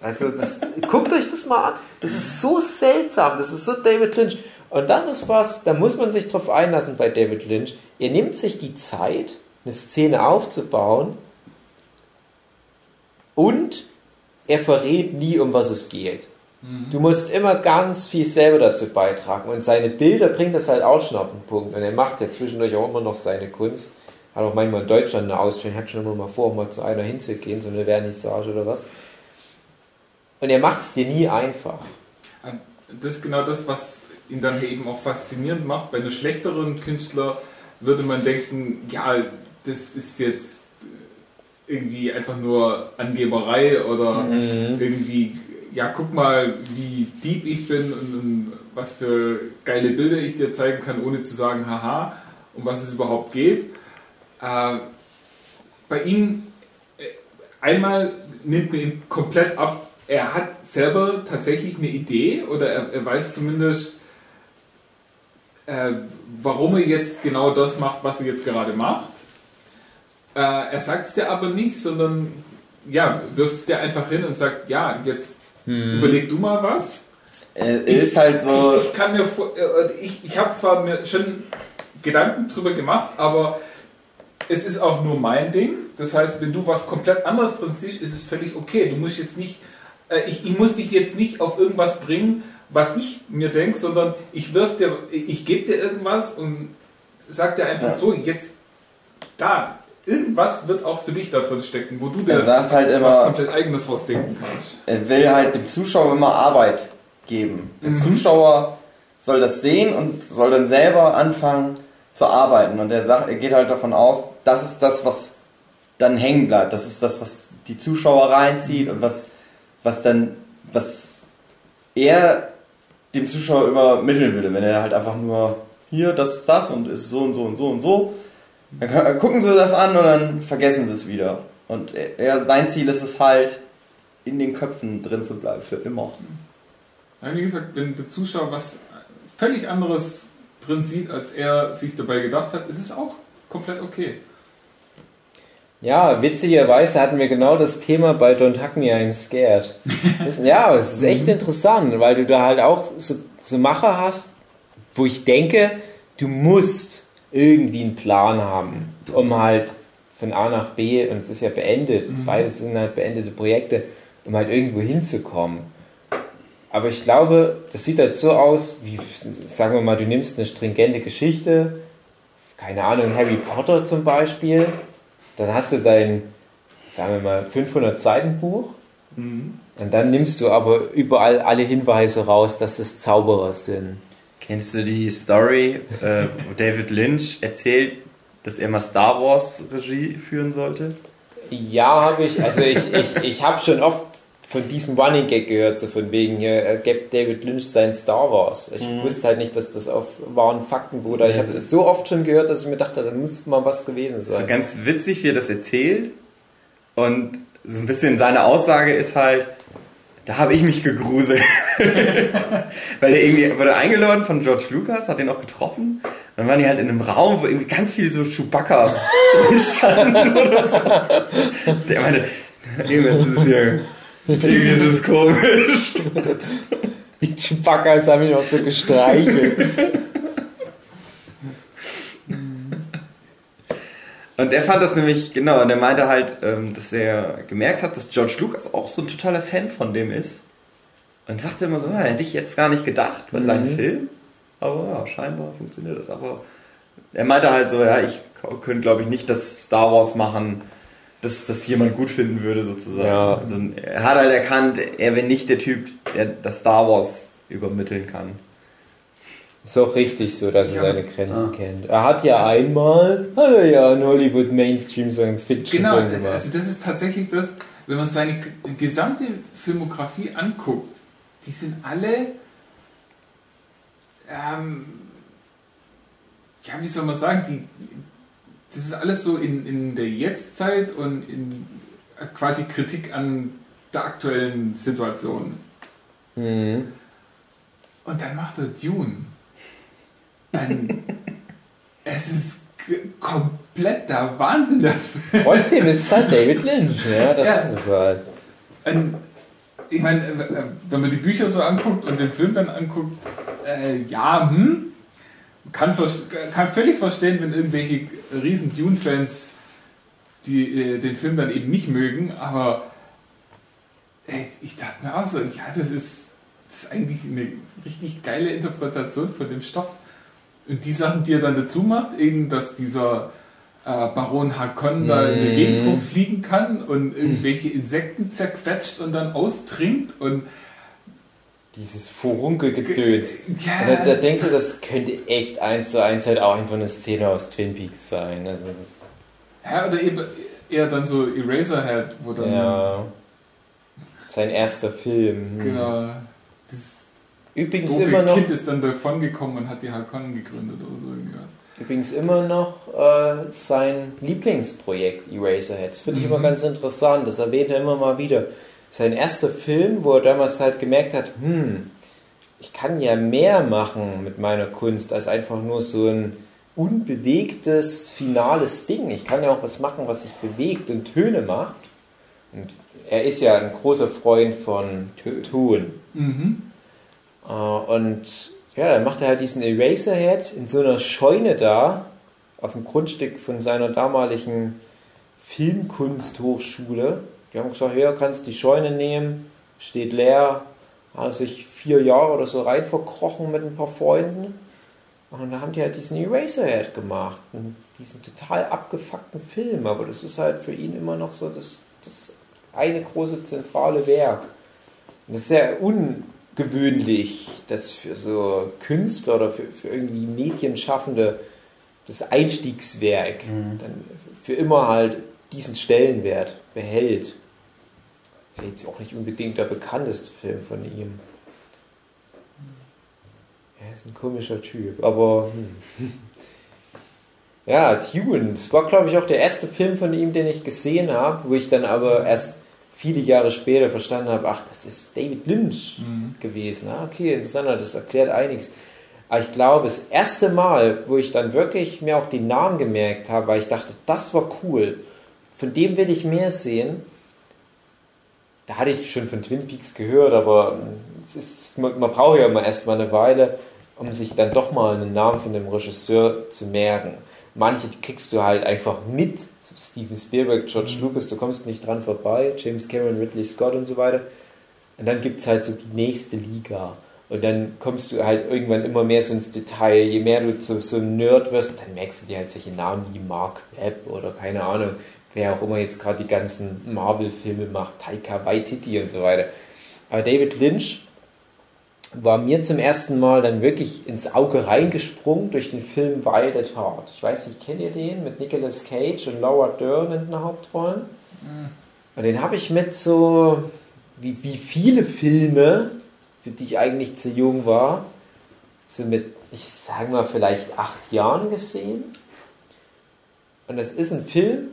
also das, guckt euch das mal an. Das ist so seltsam. Das ist so David Lynch. Und das ist was, da muss man sich drauf einlassen bei David Lynch. Er nimmt sich die Zeit, eine Szene aufzubauen und er verrät nie, um was es geht. Du musst immer ganz viel selber dazu beitragen. Und seine Bilder bringt das halt auch schon auf den Punkt. Und er macht ja zwischendurch auch immer noch seine Kunst. Hat auch manchmal in Deutschland eine Ausstellung, hat schon immer mal vor, mal zu einer hinzugehen, so eine Vernissage oder was. Und er macht es dir nie einfach. Das ist genau das, was ihn dann eben auch faszinierend macht. Bei einem schlechteren Künstler würde man denken, ja, das ist jetzt irgendwie einfach nur Angeberei oder irgendwie, ja, guck mal, wie deep ich bin und, und was für geile Bilder ich dir zeigen kann, ohne zu sagen, haha, um was es überhaupt geht. Äh, bei ihm, äh, einmal nimmt man ihn komplett ab, er hat selber tatsächlich eine Idee oder er, er weiß zumindest, äh, warum er jetzt genau das macht, was er jetzt gerade macht. Äh, er sagt es dir aber nicht, sondern ja, wirft es dir einfach hin und sagt, ja, jetzt überleg du mal was. Äh, ist halt so. Ich, ich kann mir vor, äh, ich, ich habe zwar mir schon Gedanken drüber gemacht, aber es ist auch nur mein Ding. Das heißt, wenn du was komplett anderes drin siehst, ist es völlig okay. Du musst jetzt nicht, äh, ich, ich muss dich jetzt nicht auf irgendwas bringen, was ich mir denke, sondern ich wirf dir, ich gebe dir irgendwas und sag dir einfach Ja. so, jetzt da. Irgendwas wird auch für dich da drin stecken, wo du dir halt was immer, komplett eigenes rausdenken kannst. er will halt dem Zuschauer immer Arbeit geben. Der Mhm. Zuschauer soll das sehen und soll dann selber anfangen zu arbeiten. Und er sagt, er geht halt davon aus, das ist das, was dann hängen bleibt. Das ist das, was die Zuschauer reinzieht und was, was dann, was er dem Zuschauer immer mitteln würde. Wenn er halt einfach nur, hier, das ist das und ist so und so und so und so, dann gucken sie das an und dann vergessen sie es wieder. Und er, sein Ziel ist es halt, in den Köpfen drin zu bleiben, für immer. Ja, wie gesagt, wenn der Zuschauer was völlig anderes drin sieht, als er sich dabei gedacht hat, ist es auch komplett okay. Ja, witzigerweise hatten wir genau das Thema bei Don't Hack Me, I'm Scared. <laughs> Ja, aber es ist echt interessant, weil du da halt auch so, so Macher hast, wo ich denke, du musst irgendwie einen Plan haben, um halt von A nach B, und es ist ja beendet, beides sind halt beendete Projekte, um halt irgendwo hinzukommen. Aber ich glaube, das sieht halt so aus, wie, sagen wir mal, du nimmst eine stringente Geschichte, keine Ahnung, Harry Potter zum Beispiel, dann hast du dein, sagen wir mal, 500 Seiten Buch und dann nimmst du aber überall alle Hinweise raus, dass es Zauberer sind. Kennst du die Story, äh, wo David Lynch erzählt, dass er mal Star Wars Regie führen sollte? Ja, habe ich, also ich, ich, ich habe schon oft von diesem Running Gag gehört, so von wegen, hier äh, gibt David Lynch sein Star Wars. Ich wusste halt nicht, dass das auf wahren Fakten beruht. Ich habe das so oft schon gehört, dass ich mir dachte, da muss mal was gewesen So sein. ganz witzig, wie er das erzählt. Und so ein bisschen seine Aussage ist halt, da habe ich mich gegruselt. <laughs> Weil der irgendwie wurde eingeladen von George Lucas, hat den auch getroffen. Dann waren die halt in einem Raum, wo irgendwie ganz viele so Chewbacca's <laughs> rumstanden oder so. Der meinte, irgendwas ist hier, irgendwie ist es komisch. Die Chewbacca's haben ihn auch so gestreichelt. <laughs> Und er fand das nämlich, genau, und er meinte halt, ähm, dass er gemerkt hat, dass George Lucas auch so ein totaler Fan von dem ist. Und sagte immer so, ja, hätte ich jetzt gar nicht gedacht bei Mhm. seinem Film. Aber ja, scheinbar funktioniert das. Aber er meinte halt so, ja, ich könnte glaube ich nicht das Star Wars machen, dass das jemand gut finden würde sozusagen. Ja. Also er hat halt erkannt, er wäre nicht der Typ, der das Star Wars übermitteln kann. Ist auch richtig so, dass er seine Grenzen ah. kennt. Er hat ja einmal, hat er ja in Hollywood Mainstream Science Fiction Genau, Film gemacht. also das ist tatsächlich das, wenn man seine gesamte Filmografie anguckt, die sind alle, ähm, ja, wie soll man sagen, die, das ist alles so in, in der Jetztzeit und in äh, quasi Kritik an der aktuellen Situation. Mhm. Und dann macht er Dune. Ein, es ist g- komplett der Wahnsinn Film. Trotzdem ist es halt David Lynch, ne? Das Ja. ist es halt. ein, ich meine, äh, wenn man die Bücher so anguckt und den Film dann anguckt, äh, ja, hm, kann, kann völlig verstehen, wenn irgendwelche riesen Dune-Fans die, äh, den Film dann eben nicht mögen, aber ey, ich dachte mir auch so, ja, das ist, das ist eigentlich eine richtig geile Interpretation von dem Stoff. Und die Sachen, die er dann dazu macht, eben, dass dieser äh, Baron Hakon da in der Mhm. Gegend rumfliegen kann und irgendwelche Insekten zerquetscht und dann austrinkt und Dieses Furunkelgedöns. ja, da, da denkst du, das könnte echt eins zu eins halt auch einfach eine Szene aus Twin Peaks sein. Also ja, oder eben eher dann so Eraserhead, wo dann ja. Sein erster Film. Hm. genau das Übrigens doofe immer noch, Kind ist dann davon gekommen und hat die Hakon gegründet oder so irgendwas. übrigens immer noch äh, sein Lieblingsprojekt Eraserhead. Das finde ich Mhm. immer ganz interessant. Das erwähnt er immer mal wieder. Sein erster Film, wo er damals halt gemerkt hat, hm, ich kann ja mehr machen mit meiner Kunst als einfach nur so ein unbewegtes, finales Ding. Ich kann ja auch was machen, was sich bewegt und Töne macht. Und er ist ja ein großer Freund von Ton. Mhm. Äh, Und ja, dann macht er halt diesen Eraserhead in so einer Scheune da, auf dem Grundstück von seiner damaligen Filmkunsthochschule. Die haben gesagt, ja, kannst die Scheune nehmen, steht leer, hat sich vier Jahre oder so rein verkrochen mit ein paar Freunden. Und da haben die halt diesen Eraserhead gemacht, diesen total abgefuckten Film, aber das ist halt für ihn immer noch so das, das eine große zentrale Werk. Und das ist sehr ungewöhnlich, dass für so Künstler oder für, für irgendwie Medienschaffende das Einstiegswerk dann für immer halt diesen Stellenwert behält. Ist ja jetzt auch nicht unbedingt der bekannteste Film von ihm. Er ist ein komischer Typ, aber hm. ja, Dune, das war glaube ich auch der erste Film von ihm, den ich gesehen habe, wo ich dann aber erst viele Jahre später verstanden habe, ach, das ist David Lynch gewesen. Ah, okay, interessant, das erklärt einiges. Aber ich glaube, das erste Mal, wo ich dann wirklich mir auch den Namen gemerkt habe, weil ich dachte, das war cool, von dem will ich mehr sehen. Da hatte ich schon von Twin Peaks gehört, aber es ist, man, man braucht ja immer erstmal eine Weile, um sich dann doch mal einen Namen von dem Regisseur zu merken. Manche kriegst du halt einfach mit, Steven Spielberg, George Lucas, du kommst nicht dran vorbei, James Cameron, Ridley Scott und so weiter. Und dann gibt es halt so die nächste Liga. Und dann kommst du halt irgendwann immer mehr so ins Detail. Je mehr du zu so einem Nerd wirst, dann merkst du dir halt solche Namen wie Mark Webb oder keine Ahnung, wer auch immer jetzt gerade die ganzen Marvel-Filme macht, Taika Waititi und so weiter. Aber David Lynch war mir zum ersten Mal dann wirklich ins Auge reingesprungen durch den Film Wild at Heart. Ich weiß nicht, kennt ihr den? Mit Nicolas Cage und Laura Dern in den Hauptrollen? Und den habe ich mit so, wie, wie viele Filme, für die ich eigentlich zu jung war, so mit, ich sage mal, vielleicht acht Jahren gesehen. Und es ist ein Film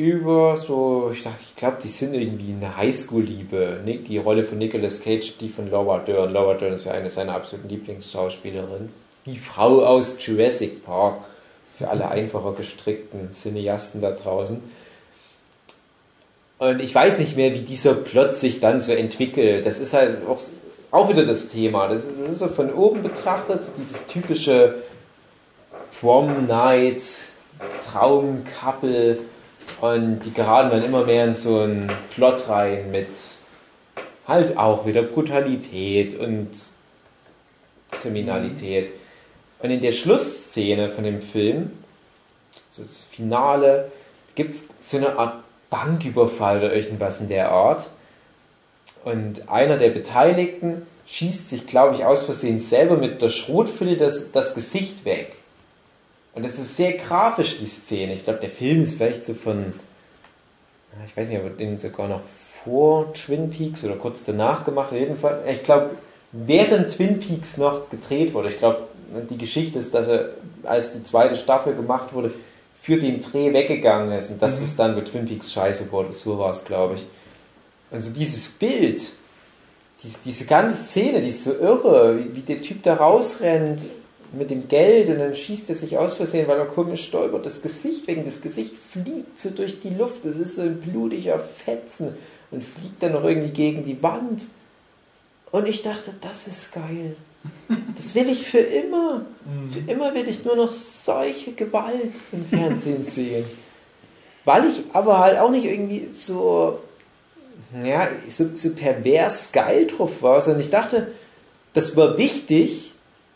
über so, ich, ich glaube, die sind irgendwie eine Highschool-Liebe. Nick- Die Rolle von Nicolas Cage, die von Laura Dern. Laura Dern ist ja eine seiner absoluten Lieblingsschauspielerinnen. Die Frau aus Jurassic Park. Für alle einfacher gestrickten Cineasten da draußen. Und ich weiß nicht mehr, wie dieser Plot sich dann so entwickelt. Das ist halt auch, auch wieder das Thema. Das ist, das ist so von oben betrachtet, dieses typische Prom Night, Traumkappel. Und die geraten dann immer mehr in so einen Plot rein mit halt auch wieder Brutalität und Kriminalität. Und in der Schlussszene von dem Film, so das Finale, gibt es so eine Art Banküberfall oder irgendwas in der Art. Und einer der Beteiligten schießt sich, glaube ich, aus Versehen selber mit der Schrotflinte das, das Gesicht weg. Und das ist sehr grafisch, die Szene. Ich glaube, der Film ist vielleicht so von, ja, ich weiß nicht, ob den sogar noch vor Twin Peaks oder kurz danach gemacht. Auf jeden Fall, ich glaube, während Twin Peaks noch gedreht wurde. Ich glaube, die Geschichte ist, dass er, als die zweite Staffel gemacht wurde, für den Dreh weggegangen ist. Und das Mhm. ist dann, wo Twin Peaks scheiße wurde. So war es, glaube ich. Und so dieses Bild, diese, diese ganze Szene, die ist so irre, wie, wie der Typ da rausrennt mit dem Geld und dann schießt er sich aus Versehen, weil er komisch stolpert, das Gesicht wegen das Gesicht fliegt so durch die Luft, das ist so ein blutiger Fetzen und fliegt dann noch irgendwie gegen die Wand. Und ich dachte, das ist geil. Das will ich für immer. Für immer will ich nur noch solche Gewalt im Fernsehen <laughs> sehen. Weil ich aber halt auch nicht irgendwie so, ja, so, so pervers geil drauf war, sondern ich dachte, das war wichtig,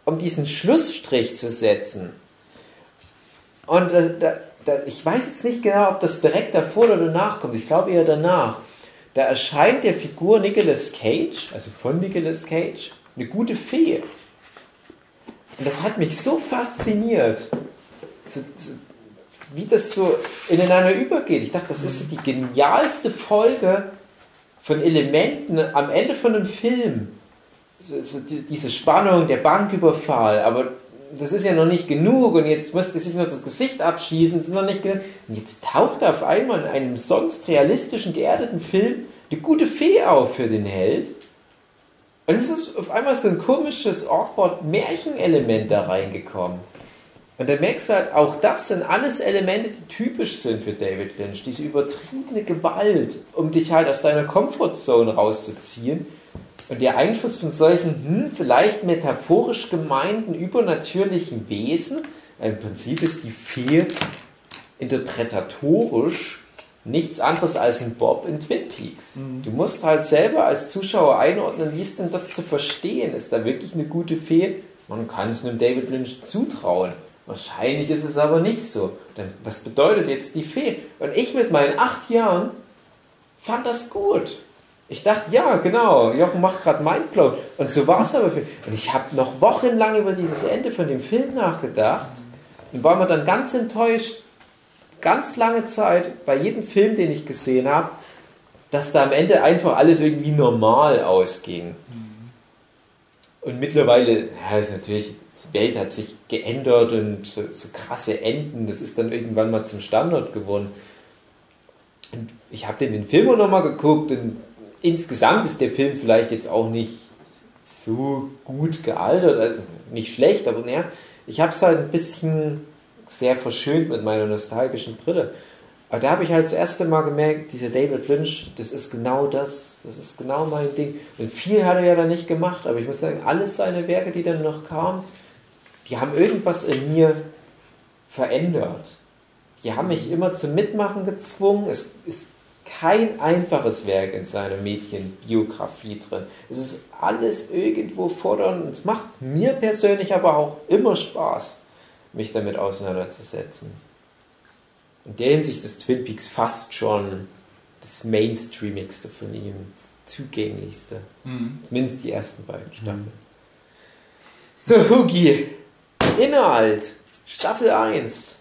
um diesen Schlussstrich zu setzen. Und da, da, da, ich weiß jetzt nicht genau, ob das direkt davor oder danach kommt. Ich glaube eher danach. Da erscheint der Figur Nicolas Cage, also von Nicolas Cage, eine gute Fee. Und das hat mich so fasziniert, so, so, wie das so ineinander übergeht. Ich dachte, das ist so die genialste Folge von Elementen am Ende von einem Film. Diese Spannung, der Banküberfall, aber das ist ja noch nicht genug und jetzt musste sich noch das Gesicht abschießen, das ist noch nicht genug. Und jetzt taucht auf einmal in einem sonst realistischen, geerdeten Film eine gute Fee auf für den Held. Und es ist auf einmal so ein komisches, awkward Märchenelement da reingekommen. Und da merkst du halt, auch das sind alles Elemente, die typisch sind für David Lynch. Diese übertriebene Gewalt, um dich halt aus deiner Comfortzone rauszuziehen. Und der Einfluss von solchen, hm, vielleicht metaphorisch gemeinten, übernatürlichen Wesen, im Prinzip ist die Fee interpretatorisch nichts anderes als ein Bob in Twin Peaks. Du musst halt selber als Zuschauer einordnen, wie ist denn das zu verstehen? Ist da wirklich eine gute Fee? Man kann es einem David Lynch zutrauen. Wahrscheinlich ist es aber nicht so. Denn was bedeutet jetzt die Fee? Und ich mit meinen acht Jahren fand das gut. Ich dachte, ja, genau, Jochen macht gerade Mindblown. Und so war es aber. Für, und ich habe noch wochenlang über dieses Ende von dem Film nachgedacht und war mir dann ganz enttäuscht, ganz lange Zeit, bei jedem Film, den ich gesehen habe, dass da am Ende einfach alles irgendwie normal ausging. Und mittlerweile, ja, ist natürlich, die Welt hat sich geändert und so, so krasse Enden, das ist dann irgendwann mal zum Standard geworden. Und ich habe den Film auch nochmal geguckt und insgesamt ist der Film vielleicht jetzt auch nicht so gut gealtert, also nicht schlecht, aber naja, ich habe es halt ein bisschen sehr verschönt mit meiner nostalgischen Brille. Aber da habe ich halt das erste Mal gemerkt, dieser David Lynch, das ist genau das, das ist genau mein Ding. Und viel hat er ja dann nicht gemacht, aber ich muss sagen, alle seine Werke, die dann noch kamen, die haben irgendwas in mir verändert. Die haben mich immer zum Mitmachen gezwungen. Es ist kein einfaches Werk in seiner Mädchenbiografie drin. Es ist alles irgendwo fordernd und es macht mir persönlich aber auch immer Spaß, mich damit auseinanderzusetzen. In der Hinsicht ist Twin Peaks fast schon das Mainstreamigste von ihm, das zugänglichste. Mhm. Zumindest die ersten beiden Staffeln. So, Hugi, Inhalt, Staffel 1.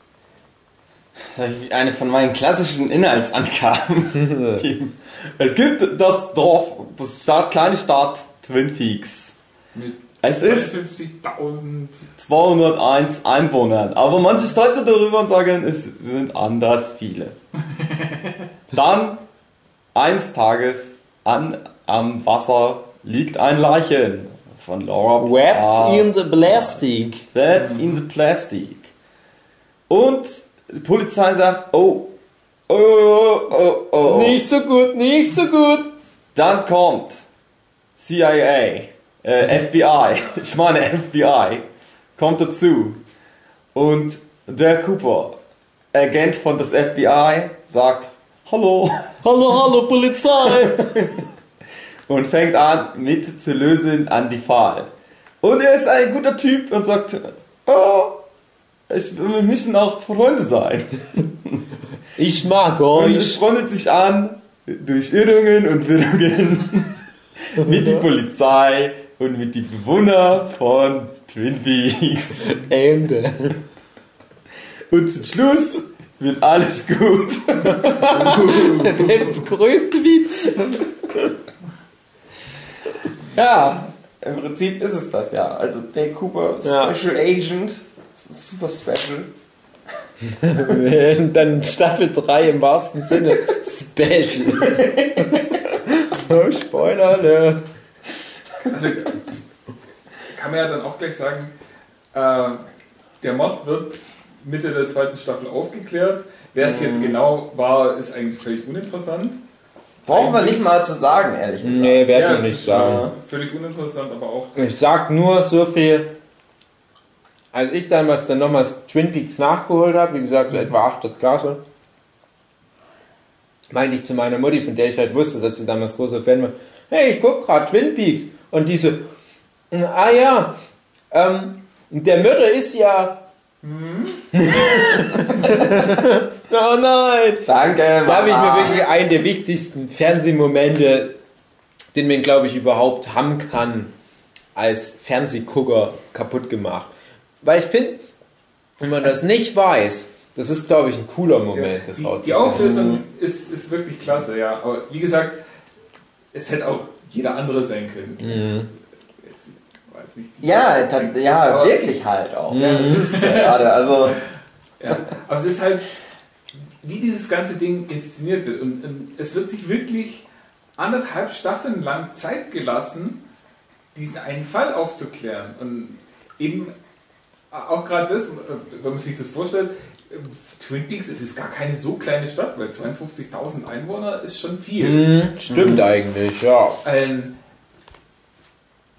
Eine von meinen klassischen Inhaltsangaben? <laughs> Es gibt das Dorf, das Stadt, kleine Stadt Twin Peaks. Mit Es ist 52.000. 201 Einwohner, aber manche stolpern darüber und sagen, es sind anders viele. <laughs> Dann, eines Tages, an, am Wasser liegt ein Leichen von Laura Wrapped in the plastic. That in the plastic. Und die Polizei sagt, oh, oh, oh, oh, oh. Nicht so gut, nicht so gut. Dann kommt CIA, äh, FBI, <laughs> ich meine FBI, kommt dazu. Und der Cooper, Agent von das FBI, sagt, hallo, <laughs> Hallo, hallo, Polizei. <laughs> und fängt an mit zu lösen an die Fall. Und er ist ein guter Typ und sagt, oh, ich, wir müssen auch Freunde sein. <laughs> Ich mag Und es euch. freundet sich an durch Irrungen und Wirrungen <laughs> mit die Polizei und mit die Bewohner von Twin Peaks. Ende. Und zum Schluss wird alles gut. <laughs> Der größte Witz. Ja, im Prinzip ist es das ja. Also der Cooper Ja. Special Agent, super special. <laughs> Dann Staffel 3 im wahrsten Sinne. Special. <laughs> oh, Spoiler, ne? Also kann man ja dann auch gleich sagen, äh, der Mord wird Mitte der zweiten Staffel aufgeklärt. Wer es jetzt genau war, ist eigentlich völlig uninteressant. Brauchen wir nicht mal zu sagen, ehrlich gesagt. Nee, werden Ja, wir nicht sagen. Völlig uninteressant, aber auch Ich sag nur so viel. Als ich damals dann nochmals Twin Peaks nachgeholt habe, wie gesagt, so etwa 8. Klasse, meinte ich zu meiner Mutti, von der ich halt wusste, dass sie damals großer Fan war, hey, ich guck gerade Twin Peaks. Und diese, ah ja, ähm, der Mörder ist ja. <laughs> oh nein! Danke, Da habe ich mir Mama. wirklich einen der wichtigsten Fernsehmomente, den man, glaube ich, überhaupt haben kann, als Fernsehgucker kaputt gemacht. Weil ich finde, wenn man das nicht weiß, das ist, glaube ich, ein cooler Moment, das die, die. Auflösung ist, ist wirklich klasse, ja. Aber wie gesagt, es hätte auch jeder andere sein können. Ist- nicht die- Ja, ta- ja, Aber- wirklich halt auch. Ja, das ist ja gerade. Also, Ja, aber es ist halt, wie dieses ganze Ding inszeniert wird. Und, und es wird sich wirklich anderthalb Staffeln lang Zeit gelassen, diesen einen Fall aufzuklären. Und eben auch gerade das, wenn man sich das vorstellt, Twin Peaks, es ist gar keine so kleine Stadt, weil 52.000 Einwohner ist schon viel. Mhm, stimmt eigentlich, ja. Ähm,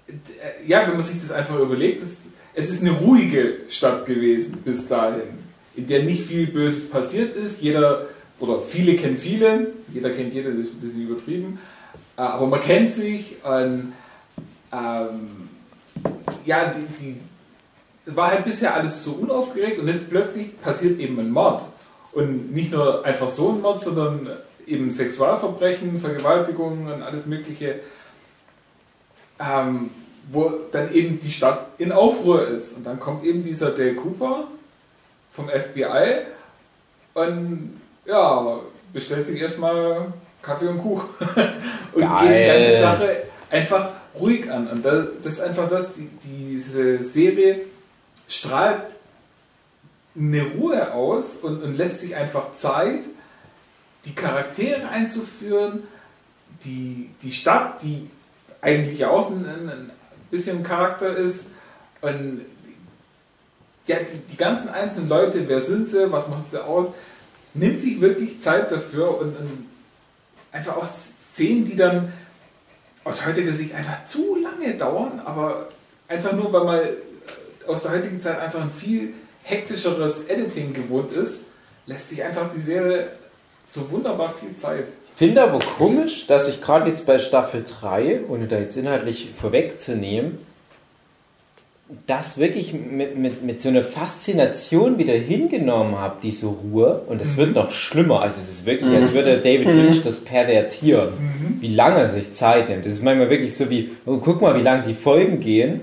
äh, ja, wenn man sich das einfach überlegt, es, es ist eine ruhige Stadt gewesen bis dahin, in der nicht viel Böses passiert ist. Jeder oder viele kennen viele, jeder kennt jeden, das ist ein bisschen übertrieben, äh, aber man kennt sich. Und, ähm, ja, die, die war halt bisher alles so unaufgeregt und jetzt plötzlich passiert eben ein Mord. Und nicht nur einfach so ein Mord, sondern eben Sexualverbrechen, Vergewaltigungen und alles Mögliche, ähm, wo dann eben die Stadt in Aufruhr ist. Und dann kommt eben dieser Dale Cooper vom FBI und ja, bestellt sich erstmal Kaffee und Kuchen <laughs> und Geil. geht die ganze Sache einfach ruhig an. Und das, das ist einfach das, die, diese Serie strahlt eine Ruhe aus und, und lässt sich einfach Zeit, die Charaktere einzuführen, die, die Stadt, die eigentlich ja auch ein, ein, bisschen Charakter ist, und ja, die, die ganzen einzelnen Leute, wer sind sie, was macht sie aus, nimmt sich wirklich Zeit dafür und, und einfach auch Szenen, die dann aus heutiger Sicht einfach zu lange dauern, aber einfach nur, weil man aus der heutigen Zeit einfach ein viel hektischeres Editing gewohnt ist, lässt sich einfach die Serie so wunderbar viel Zeit. Finde aber komisch, dass ich gerade jetzt bei Staffel 3, ohne da jetzt inhaltlich vorwegzunehmen, das wirklich mit, mit, mit so einer Faszination wieder hingenommen habe, diese Ruhe. Und es wird noch schlimmer. Also es ist wirklich, als würde David Lynch das pervertieren, wie lange er sich Zeit nimmt. Das ist manchmal wirklich so wie, oh, guck mal, wie lange die Folgen gehen.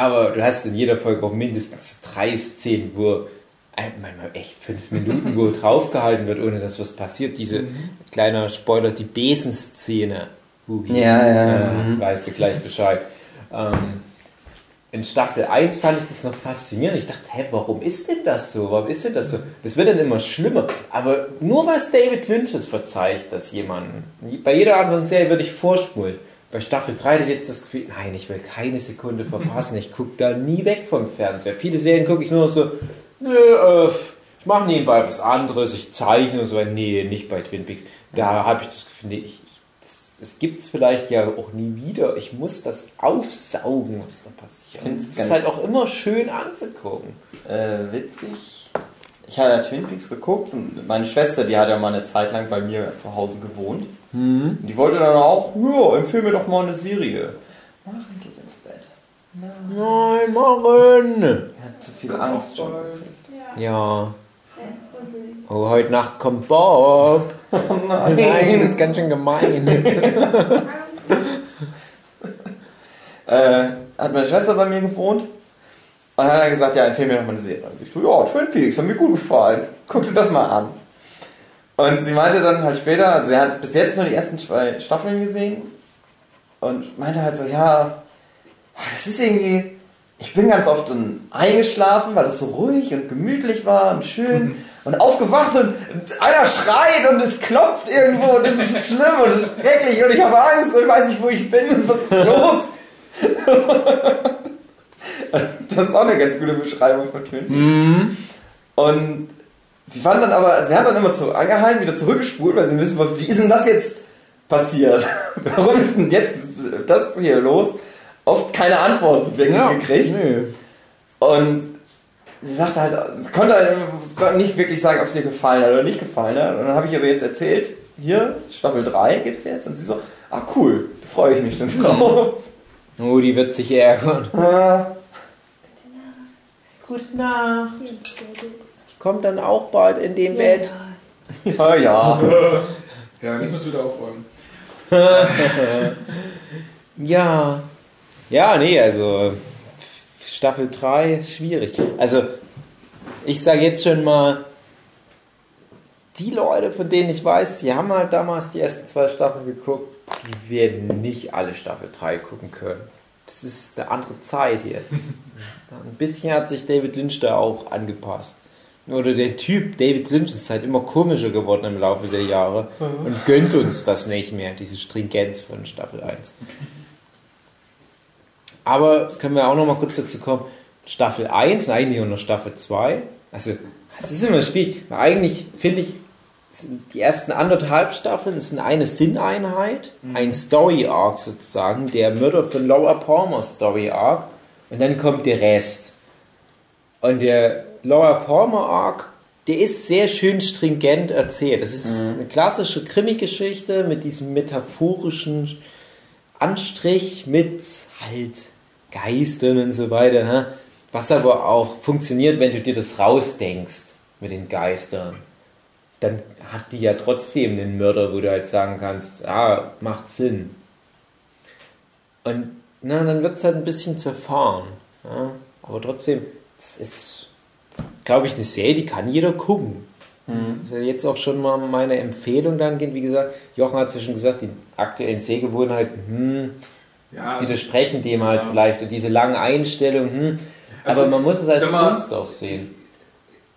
Aber du hast in jeder Folge auch mindestens drei Szenen, wo ein- manchmal echt fünf Minuten, wo <laughs> draufgehalten wird, ohne dass was passiert. Diese kleiner Spoiler, die Besenszene. Hugi. Ja, ja, Äh, mhm. Weißt du gleich Bescheid. Ähm, in Staffel 1 fand ich das noch faszinierend. Ich dachte, hä, warum ist denn das so? Warum ist denn das so? Das wird dann immer schlimmer. Aber nur was David Lynch es verzeiht, dass jemanden. Bei jeder anderen Serie würde ich vorspulen. Bei Staffel 3 hatte ich jetzt das Gefühl, nein, ich will keine Sekunde verpassen. Ich gucke da nie weg vom Fernseher. Viele Serien gucke ich nur so, nö, äh, ich mache nebenbei was anderes, ich zeichne und so. Nee, nicht bei Twin Peaks. Da habe ich das Gefühl, nee, ich, das gibt es vielleicht ja auch nie wieder. Ich muss das aufsaugen, was da passiert. find's Es ist halt auch immer schön anzugucken. Äh, witzig. Ich hatte ja Twin Peaks geguckt und meine Schwester, die hat ja mal eine Zeit lang bei mir zu Hause gewohnt. Und die wollte dann auch, ja, empfehl mir doch mal eine Serie. Maren geht ins Bett. Nein, Maren! Er hat zu viel Angst schon. gekriegt. Ja. Oh, heute Nacht kommt Bob. <laughs> Nein, das ist ganz schön gemein. <laughs> Äh, hat meine Schwester bei mir gewohnt. Und dann hat er gesagt, ja, empfehl mir doch mal eine Serie. Und ich so, ja, Twin Peaks, hat mir gut gefallen. Guck dir das mal an. Und sie meinte dann halt später, also sie hat bis jetzt nur die ersten zwei Staffeln gesehen und meinte halt so, ja, das ist irgendwie, ich bin ganz oft dann eingeschlafen, weil das so ruhig und gemütlich war und schön und aufgewacht und einer schreit und es klopft irgendwo und es ist schlimm und schrecklich und ich habe Angst und weiß nicht, wo ich bin und was ist los. <laughs> das ist auch eine ganz gute Beschreibung von Twin Peaks. Und sie fand dann aber, sie hat dann immer zu angehalten, wieder zurückgespult, weil sie wissen wollte, wie ist denn das jetzt passiert? <laughs> Warum ist denn jetzt das hier los? Oft keine Antwort wirklich gekriegt. Nö. Und sie sagte halt, sie konnte halt nicht wirklich sagen, ob es ihr gefallen hat oder nicht gefallen hat. Und dann habe ich aber jetzt erzählt, hier, Staffel 3 gibt's jetzt. Und sie so, ah cool, da freue ich mich schon drauf. Oh, die wird sich ärgern. Ah, Gute Nacht. Ich komme dann auch bald in dem Bett. ja, ja. <laughs> Ja, <laughs> nicht mehr wieder aufräumen. <laughs> Ja. Ja, nee, also Staffel 3 schwierig. Also ich sage jetzt schon mal, die Leute, von denen ich weiß, die haben halt damals die ersten zwei Staffeln geguckt, die werden nicht alle Staffel 3 gucken können. Das ist eine andere Zeit jetzt. Ein bisschen hat sich David Lynch da auch angepasst. Oder der Typ, David Lynch, ist halt immer komischer geworden im Laufe der Jahre und gönnt uns das nicht mehr, diese Stringenz von Staffel 1. Aber können wir auch noch mal kurz dazu kommen, Staffel 1 und eigentlich auch noch Staffel 2. Also, es ist immer schwierig, eigentlich finde ich, die ersten anderthalb Staffeln sind eine Sinneinheit, ein Story Arc sozusagen, der Mörder von Laura Palmer Story Arc, und dann kommt der Rest. Und der Laura Palmer Arc, der ist sehr schön stringent erzählt. Es ist eine klassische Krimi-Geschichte mit diesem metaphorischen Anstrich mit halt Geistern und so weiter. Ne? Was aber auch funktioniert, wenn du dir das rausdenkst mit den Geistern. Dann hat die ja trotzdem den Mörder, wo du halt sagen kannst, ja, macht Sinn. Und na, dann wird es halt ein bisschen zerfahren. Ja? Aber trotzdem, das ist, glaube ich, eine Serie, die kann jeder gucken. Das ist ja jetzt auch schon mal meine Empfehlung dann gehen. Wie gesagt, Jochen hat es ja schon gesagt, die aktuellen Sehgewohnheiten, hm, Ja, also, widersprechen dem halt Ja. vielleicht. Und diese langen Einstellungen, hm, Also, aber man muss es als man- Kunst auch sehen.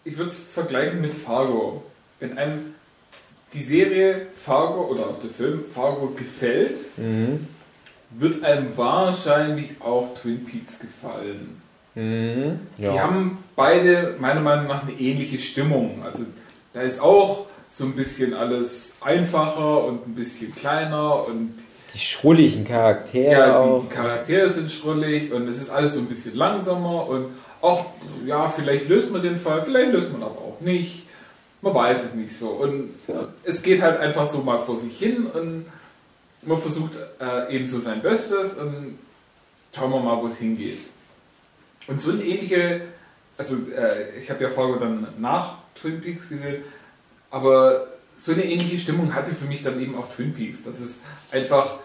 ich würde es vergleichen mit Fargo. Wenn einem die Serie Fargo oder auch der Film Fargo gefällt, Mhm. wird einem wahrscheinlich auch Twin Peaks gefallen. Mhm. Die haben beide meiner Meinung nach eine ähnliche Stimmung. Also da ist auch so ein bisschen alles einfacher und ein bisschen kleiner und Die schrulligen Charaktere ja, die, die Charaktere sind schrullig und es ist alles so ein bisschen langsamer und auch, ja, vielleicht löst man den Fall, vielleicht löst man aber auch nicht. Man weiß es nicht so. Und es geht halt einfach so mal vor sich hin und man versucht äh, eben so sein Bestes und schauen wir mal, wo es hingeht. Und so eine ähnliche, also äh, ich habe ja Folge dann nach Twin Peaks gesehen, aber so eine ähnliche Stimmung hatte für mich dann eben auch Twin Peaks. Das ist einfach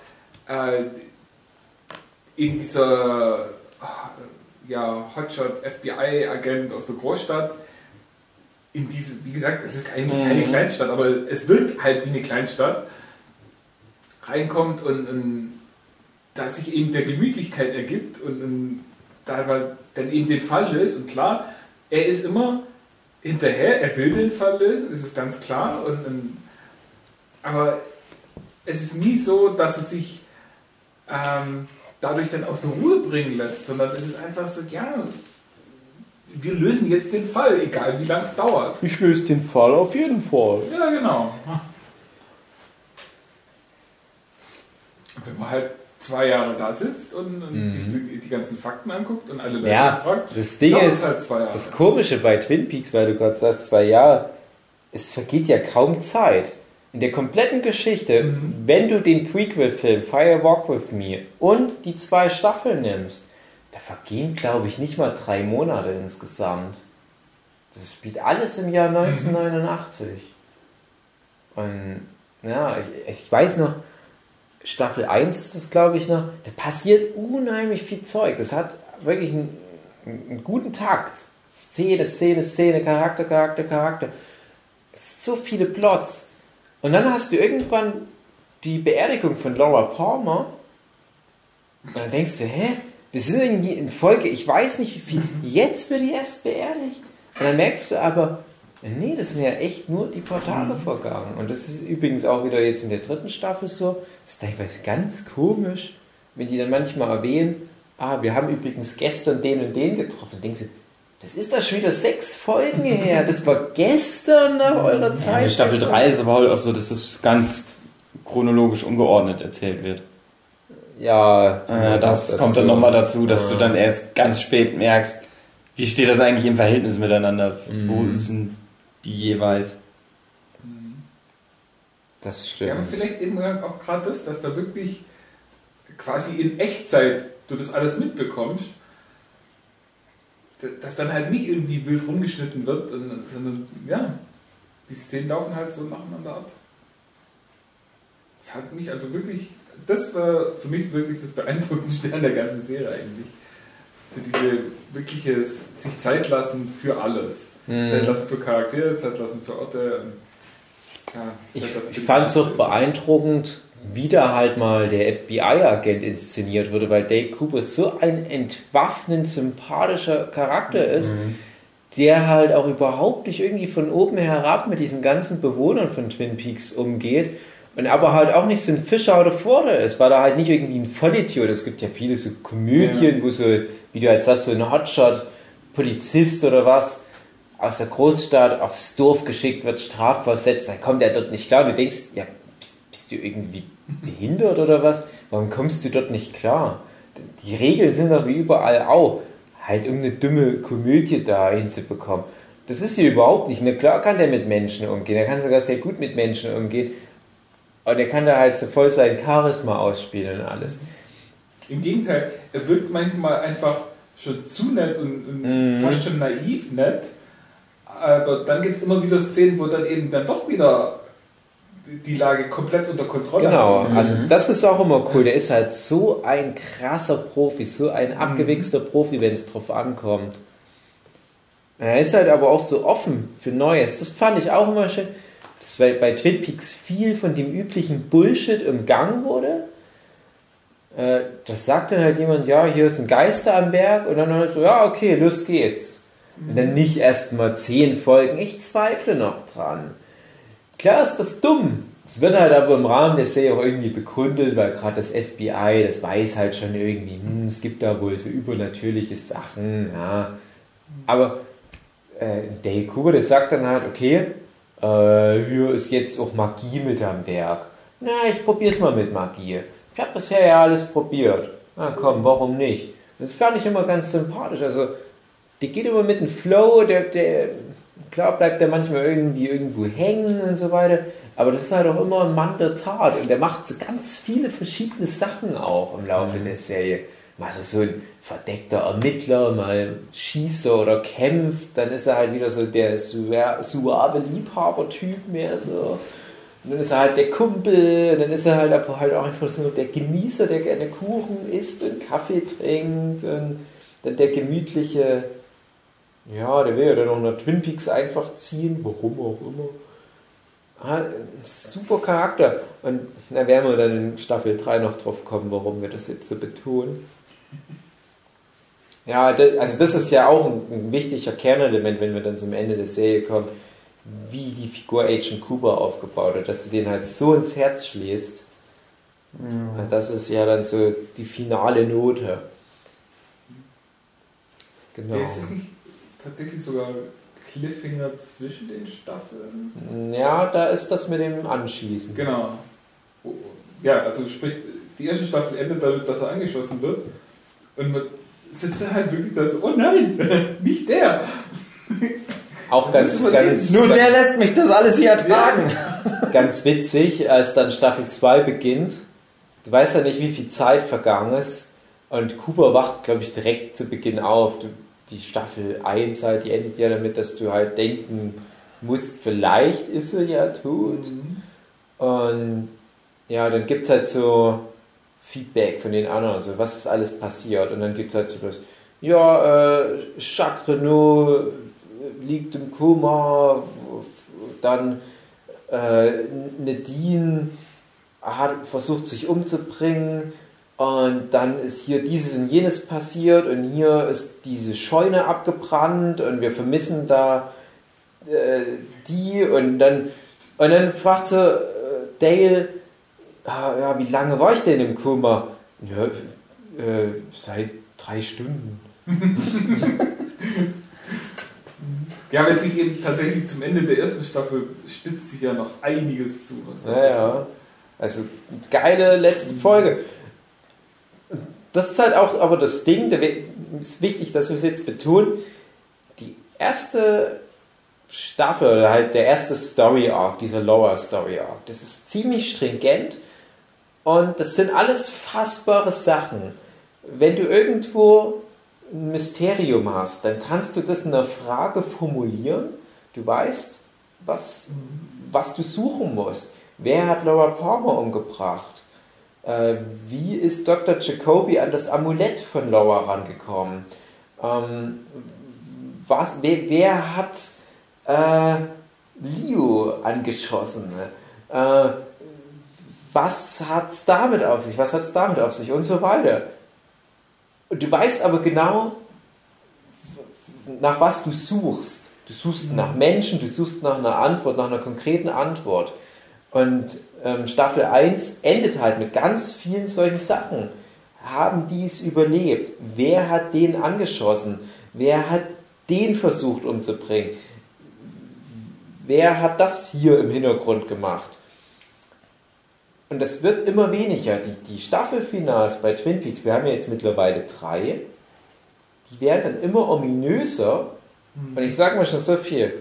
äh, in dieser ja, Hotshot FBI-Agent aus der Großstadt, in diese, wie gesagt, es ist eigentlich keine Kleinstadt, aber es wirkt halt wie eine Kleinstadt, reinkommt und, und da sich eben der Gemütlichkeit ergibt und, und da er dann eben den Fall löst und klar, er ist immer hinterher, er will den Fall lösen, das ist ganz klar. Und, und, aber es ist nie so, dass es sich ähm, dadurch dann aus der Ruhe bringen lässt, sondern es ist einfach so, ja, wir lösen jetzt den Fall, egal wie lange es dauert. Ich löse den Fall auf jeden Fall. Ja, genau. Wenn man halt zwei Jahre da sitzt und, und Mhm. sich die, die ganzen Fakten anguckt und alle Leute Ja, fragt, das Ding ist, halt zwei Jahre. das Komische bei Twin Peaks, weil du gerade sagst, zwei Jahre, es vergeht ja kaum Zeit. In der kompletten Geschichte, Mhm. wenn du den Prequel-Film Fire Walk With Me und die zwei Staffeln nimmst, da vergehen, glaube ich, nicht mal drei Monate insgesamt. Das spielt alles im Jahr 1989. Und ja, ich, ich weiß noch, Staffel 1 ist das, glaube ich, noch, da passiert unheimlich viel Zeug. Das hat wirklich einen, einen guten Takt. Szene, Szene, Szene, Charakter, Charakter, Charakter. Es so viele Plots. Und dann hast du irgendwann die Beerdigung von Laura Palmer. Und dann denkst du, hä? Wir sind irgendwie in Folge, ich weiß nicht wie viel. Jetzt wird die erst beerdigt. Und dann merkst du aber, nee, das sind ja echt nur die vergangen. Und das ist übrigens auch wieder jetzt in der dritten Staffel so. Das ist teilweise ganz komisch, wenn die dann manchmal erwähnen, ah, wir haben übrigens gestern den und den getroffen. Denkst du, das ist doch schon wieder sechs Folgen her. Das war gestern nach eurer Ja, Zeit. in Staffel 3 ist aber halt auch so, dass das ganz chronologisch ungeordnet erzählt wird. Ja, Äh, das kommt dann nochmal dazu, dass du dann erst ganz spät merkst, wie steht das eigentlich im Verhältnis miteinander? Wo sind die jeweils? Das Ja, aber stimmt. vielleicht eben auch gerade das, dass da wirklich quasi in Echtzeit du das alles mitbekommst, dass dann halt nicht irgendwie wild rumgeschnitten wird, sondern ja, die Szenen laufen halt so nacheinander ab. Das hat mich also wirklich, das war für mich wirklich das Beeindruckendste an der ganzen Serie eigentlich. So diese wirkliche sich Zeit lassen für alles. Mhm. Zeit lassen für Charaktere, Zeit lassen für Orte. und, Ja, Ich, Zeit lassen für ich fand es auch beeindruckend, wie da halt mal der FBI-Agent inszeniert wurde, weil Dave Cooper so ein entwaffnend sympathischer Charakter ist, der halt auch überhaupt nicht irgendwie von oben herab mit diesen ganzen Bewohnern von Twin Peaks umgeht und aber halt auch nicht so ein Fischer oder Vorder ist, weil er halt nicht irgendwie ein Vollidiot ist. Es gibt ja viele so Komödien, wo so, wie du halt sagst, so ein Hotshot, Polizist oder was, aus der Großstadt aufs Dorf geschickt wird, strafversetzt, dann kommt er dort nicht klar. Und du denkst, ja, bist, bist du irgendwie behindert oder was? Warum kommst du dort nicht klar? Die Regeln sind doch wie überall auch. Halt, um eine dumme Komödie da hinzubekommen. Das ist hier überhaupt nicht. Na klar kann der mit Menschen umgehen. Er kann sogar sehr gut mit Menschen umgehen. Aber der kann da halt so voll sein Charisma ausspielen und alles. Im Gegenteil, er wirkt manchmal einfach schon zu nett und, und Mhm. fast schon naiv nett. Aber dann gibt es immer wieder Szenen, wo dann eben dann doch wieder die Lage komplett unter Kontrolle Genau, hat. also das ist auch immer cool. Der ist halt so ein krasser Profi, so ein abgewichster Profi, wenn es drauf ankommt. Er ist halt aber auch so offen für Neues. Das fand ich auch immer schön, dass bei, Twin Peaks viel von dem üblichen Bullshit umgangen wurde. Äh, Das sagt dann halt jemand, ja, hier ist ein Geister am Werk und dann halt so, ja, okay, los geht's. Und dann nicht erst mal zehn Folgen. Ich zweifle noch dran. Klar ist das dumm. Es wird halt aber im Rahmen der Serie auch irgendwie begründet, weil gerade das FBI, das weiß halt schon irgendwie, hm, es gibt da wohl so übernatürliche Sachen, ja. Aber äh, Dale Cooper, der sagt dann halt, okay, äh, hier ist jetzt auch Magie mit am Werk. Na, ich probier's mal mit Magie. Ich habe bisher ja alles probiert. Na komm, warum nicht? Das fand ich immer ganz sympathisch. Also, die geht immer mit dem Flow, der, der, klar bleibt der manchmal irgendwie irgendwo hängen und so weiter, aber das ist halt auch immer ein Mann der Tat und der macht so ganz viele verschiedene Sachen auch im Laufe der Serie. Mal so, so ein verdeckter Ermittler, mal schießt er oder kämpft, dann ist er halt wieder so der suave Liebhaber-Typ mehr so. Und dann ist er halt der Kumpel, und dann ist er halt aber halt auch einfach so der Genießer, der gerne Kuchen isst und Kaffee trinkt und dann der gemütliche, ja, der will ja dann auch nach Twin Peaks einfach ziehen, warum auch immer. Ah, super Charakter. Und da werden wir dann in Staffel 3 noch drauf kommen, warum wir das jetzt so betonen. Ja, also das ist ja auch ein, wichtiger Kernelement, wenn wir dann zum Ende der Serie kommen, wie die Figur Agent Cooper aufgebaut hat, dass du den halt so ins Herz schließt. Das ist ja dann so die finale Note. Genau. Der ist nicht tatsächlich sogar Cliffhanger zwischen den Staffeln? Ja, da ist das mit dem Anschießen. Genau. Ja, also sprich, die erste Staffel endet damit, dass er angeschossen wird. Und man sitzt dann halt wirklich da so, oh nein, <laughs> nicht der. Auch ganz, ganz, Nur der lässt mich das alles hier ertragen. <laughs> ganz witzig, als dann Staffel 2 beginnt. Du weißt ja nicht, wie viel Zeit vergangen ist. Und Cooper wacht, glaube ich, direkt zu Beginn auf. Du, die Staffel 1 halt, die endet ja damit, dass du halt denken musst, vielleicht ist er ja tot. Und ja, dann gibt es halt so Feedback von den anderen, also was ist alles passiert. Und dann gibt es halt so das, ja, äh, Jacques Renault liegt im Koma, dann äh, Nadine hat versucht sich umzubringen und dann ist hier dieses und jenes passiert und hier ist diese Scheune abgebrannt und wir vermissen da äh, die und dann und dann fragt sie äh, Dale ah, ja, wie lange war ich denn im Koma? Ja, äh, seit drei Stunden. <laughs> Ja, wenn sich eben tatsächlich zum Ende der ersten Staffel spitzt sich ja noch einiges zu. Was da Ja, ja. Also geile letzte Folge. Das ist halt auch aber das Ding, We- ist wichtig, dass wir es jetzt betonen. Die erste Staffel oder halt der erste Story Arc, dieser Lower Story Arc, das ist ziemlich stringent und das sind alles fassbare Sachen. Wenn du irgendwo ein Mysterium hast, dann kannst du das in einer Frage formulieren. Du weißt, was, was du suchen musst. Wer hat Laura Palmer umgebracht? Äh, wie ist Dr. Jacoby an das Amulett von Laura rangekommen? Ähm, was, wer, wer hat äh, Leo angeschossen? Äh, was hat es damit auf sich? Was hat es damit auf sich? Und so weiter. Und du weißt aber genau, nach was du suchst. Du suchst nach Menschen, du suchst nach einer Antwort, nach einer konkreten Antwort. Und ähm, Staffel 1 endet halt mit ganz vielen solchen Sachen. Haben die es überlebt? Wer hat den angeschossen? Wer hat den versucht umzubringen? Wer hat das hier im Hintergrund gemacht? Und das wird immer weniger. Die, die Staffelfinals bei Twin Peaks, wir haben ja jetzt mittlerweile drei, die werden dann immer ominöser. Und ich sage mal schon so viel,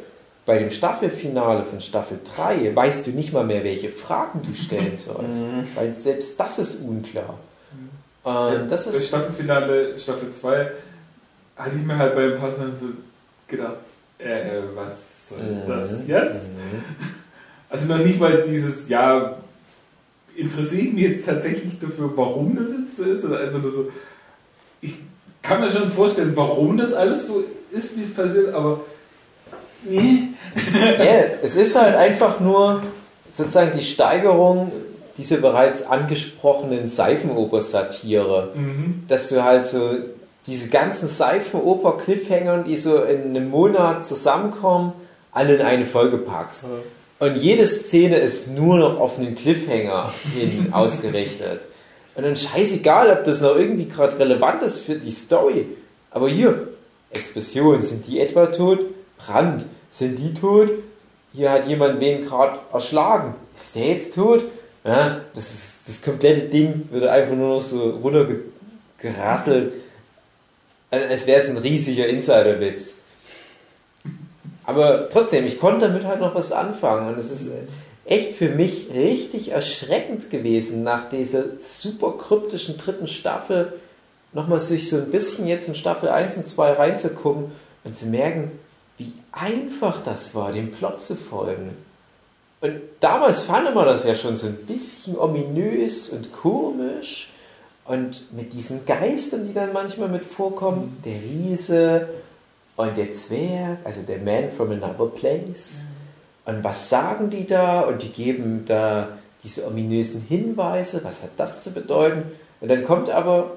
bei dem Staffelfinale von Staffel 3 weißt du nicht mal mehr, welche Fragen du stellen <laughs> sollst. Weil selbst das ist unklar. Und das Das ist Staffelfinale, Staffel 2, hatte ich mir halt bei paar Sachen so gedacht, äh, was soll Mhm. das jetzt? <laughs> Also noch nicht mal dieses, ja, interessiere ich mich jetzt tatsächlich dafür, warum das jetzt so ist, oder einfach nur so, ich kann mir schon vorstellen, warum das alles so ist, wie es passiert, aber nee. <laughs> Ja, es ist halt einfach nur sozusagen die Steigerung dieser bereits angesprochenen Seifenoper-Satire. Mhm. Dass du halt so diese ganzen Seifenoper-Cliffhanger, die so in einem Monat zusammenkommen, alle in eine Folge packst. Und jede Szene ist nur noch auf einen Cliffhanger hin <laughs> ausgerichtet. Und dann scheißegal, ob das noch irgendwie gerade relevant ist für die Story. Aber hier, Explosion, sind die etwa tot? Brand, sind die tot? Hier hat jemand wen gerade erschlagen. Ist der jetzt tot? Ja, das, ist, das komplette Ding wird einfach nur noch so runtergerasselt. Also, als wäre es ein riesiger Insiderwitz. Aber trotzdem, ich konnte damit halt noch was anfangen. Und es ist echt für mich richtig erschreckend gewesen, nach dieser super kryptischen dritten Staffel nochmal sich so ein bisschen jetzt in Staffel 1 und 2 reinzugucken und zu merken, wie einfach das war, dem Plot zu folgen. Und damals fand man das ja schon so ein bisschen ominös und komisch. Und mit diesen Geistern, die dann manchmal mit vorkommen, der Riese und der Zwerg, also der Man from another place. Und was sagen die da? Und die geben da diese ominösen Hinweise. Was hat das zu bedeuten? Und dann kommt aber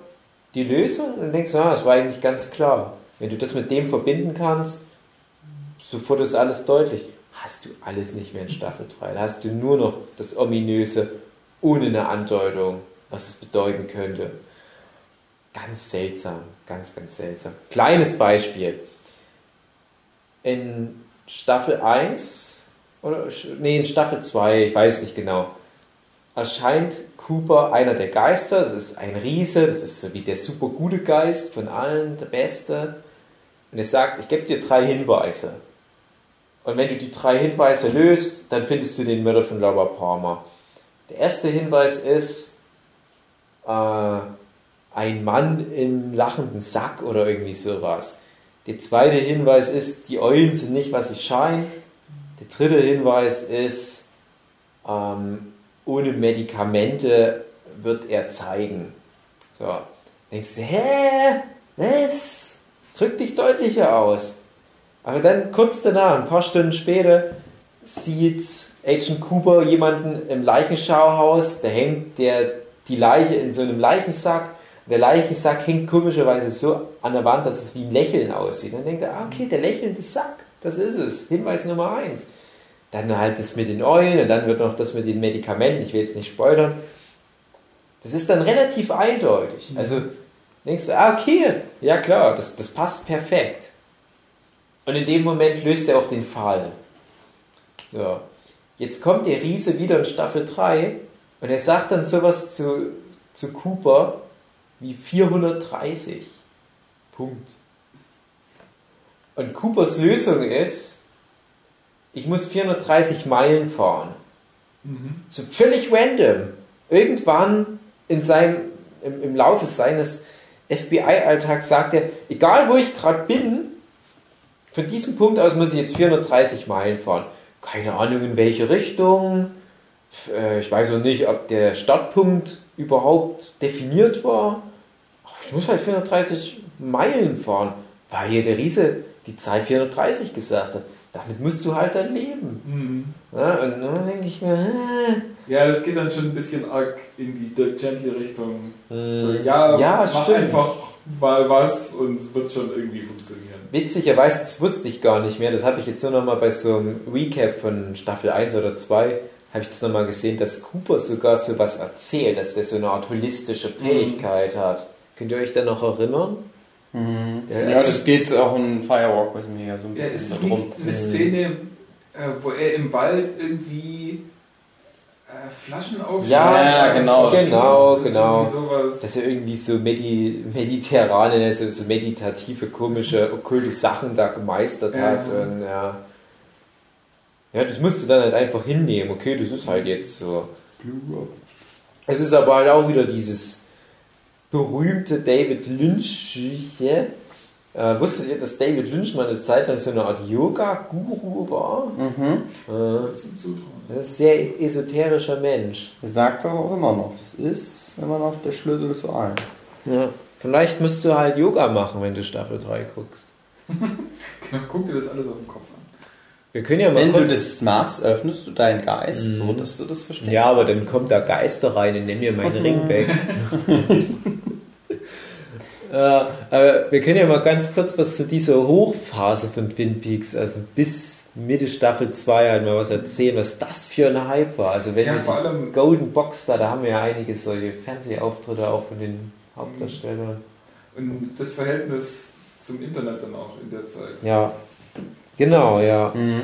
die Lösung und denkst, ah, das war eigentlich ganz klar. Wenn du das mit dem verbinden kannst, sofort ist alles deutlich. Hast du alles nicht mehr in Staffel 3. Da hast du nur noch das Ominöse ohne eine Andeutung, was es bedeuten könnte. Ganz seltsam, ganz, ganz seltsam. Kleines Beispiel. In Staffel 1, oder, nee, in Staffel 2, ich weiß nicht genau, erscheint Cooper einer der Geister. Das ist ein Riese, das ist so wie der super gute Geist von allen, der Beste. Und er sagt, ich gebe dir drei Hinweise. Und wenn du die drei Hinweise löst, dann findest du den Mörder von Laura Palmer. Der erste Hinweis ist äh, ein Mann im lachenden Sack oder irgendwie sowas. Der zweite Hinweis ist, die Eulen sind nicht, was sie scheinen. Der dritte Hinweis ist, ähm, ohne Medikamente wird er zeigen. So, denkst du, hä? Was? Drück dich deutlicher aus. Aber dann kurz danach, ein paar Stunden später, sieht Agent Cooper jemanden im Leichenschauhaus, da hängt der, die Leiche in so einem Leichensack. Der Leichensack hängt komischerweise so an der Wand, dass es wie ein Lächeln aussieht. Dann denkt er, ah, okay, der lächelnde Sack, das ist es. Hinweis Nummer eins. Dann halt das mit den Eulen und dann wird noch das mit den Medikamenten, ich will jetzt nicht spoilern. Das ist dann relativ eindeutig. Also denkst du, ah, okay, ja klar, das, das passt perfekt. Und in dem Moment löst er auch den Fall. So, jetzt kommt der Riese wieder in Staffel 3 und er sagt dann sowas zu, zu Cooper wie 430. Punkt. Und Coopers Lösung ist, ich muss 430 Meilen fahren. So völlig random. Irgendwann in seinem, im, im Laufe seines FBI-Alltags sagt er, egal wo ich gerade bin, von diesem Punkt aus muss ich jetzt 430 Meilen fahren. Keine Ahnung in welche Richtung. Äh, Ich weiß auch nicht, ob der Startpunkt überhaupt definiert war. Ich muss halt 430 Meilen fahren, weil hier der Riese die Zahl 430 gesagt hat. Damit musst du halt dann leben. Mhm. Ja, und dann denke ich mir, äh, Ja, das geht dann schon ein bisschen arg in die Dirk Gently-Richtung. So, äh, ja, ja, mach stimmt. einfach mal was und es wird schon irgendwie funktionieren. Witzigerweise, das wusste ich gar nicht mehr. Das habe ich jetzt nur noch mal bei so einem Recap von Staffel 1 oder 2 habe ich das nochmal gesehen, dass Cooper sogar so was erzählt, dass der so eine Art holistische Fähigkeit hat. Könnt ihr euch da noch erinnern? Der Ja, das geht auch in Firewalk wissen wir ja so ein Ja, bisschen ist darum. nicht eine Szene, äh, wo er im Wald irgendwie äh, Flaschen aufschlägt. Ja, ja, genau. Genau, genau. Dass er irgendwie so medi mediterrane, so, so meditative, komische, okkulte Sachen da gemeistert Ja. hat. Und, ja. ja, das musst du dann halt einfach hinnehmen. Okay, das ist halt jetzt so. Es ist aber halt auch wieder dieses berühmte David Lynchige. Äh, wusstet ihr, dass David Lynch mal eine Zeit lang so eine Art Yoga-Guru war? Mhm. Äh, das ist ein sehr esoterischer Mensch. Sagt er auch immer noch. Das ist immer noch der Schlüssel zu allem. Ja. Vielleicht musst du halt Yoga machen, wenn du Staffel 3 guckst. Genau, <laughs> guck dir das alles auf den Kopf. Wir können ja mal Wenn du kurz. das machst, öffnest du deinen Geist, Mhm. so dass du das verstehst. ja, aber dann kommt da Geister rein und nimm mir meinen Ring weg. <laughs> äh, aber wir können ja mal ganz kurz was zu dieser Hochphase von Twin Peaks, also bis Mitte Staffel 2 halt mal was erzählen, was das für ein Hype war. Also wenn Ja, wir vor die allem- Golden Box da, da haben wir ja einige solche Fernsehauftritte auch von den Hauptdarstellern. Und das Verhältnis zum Internet dann auch in der Zeit. Ja, genau, ja. Mhm.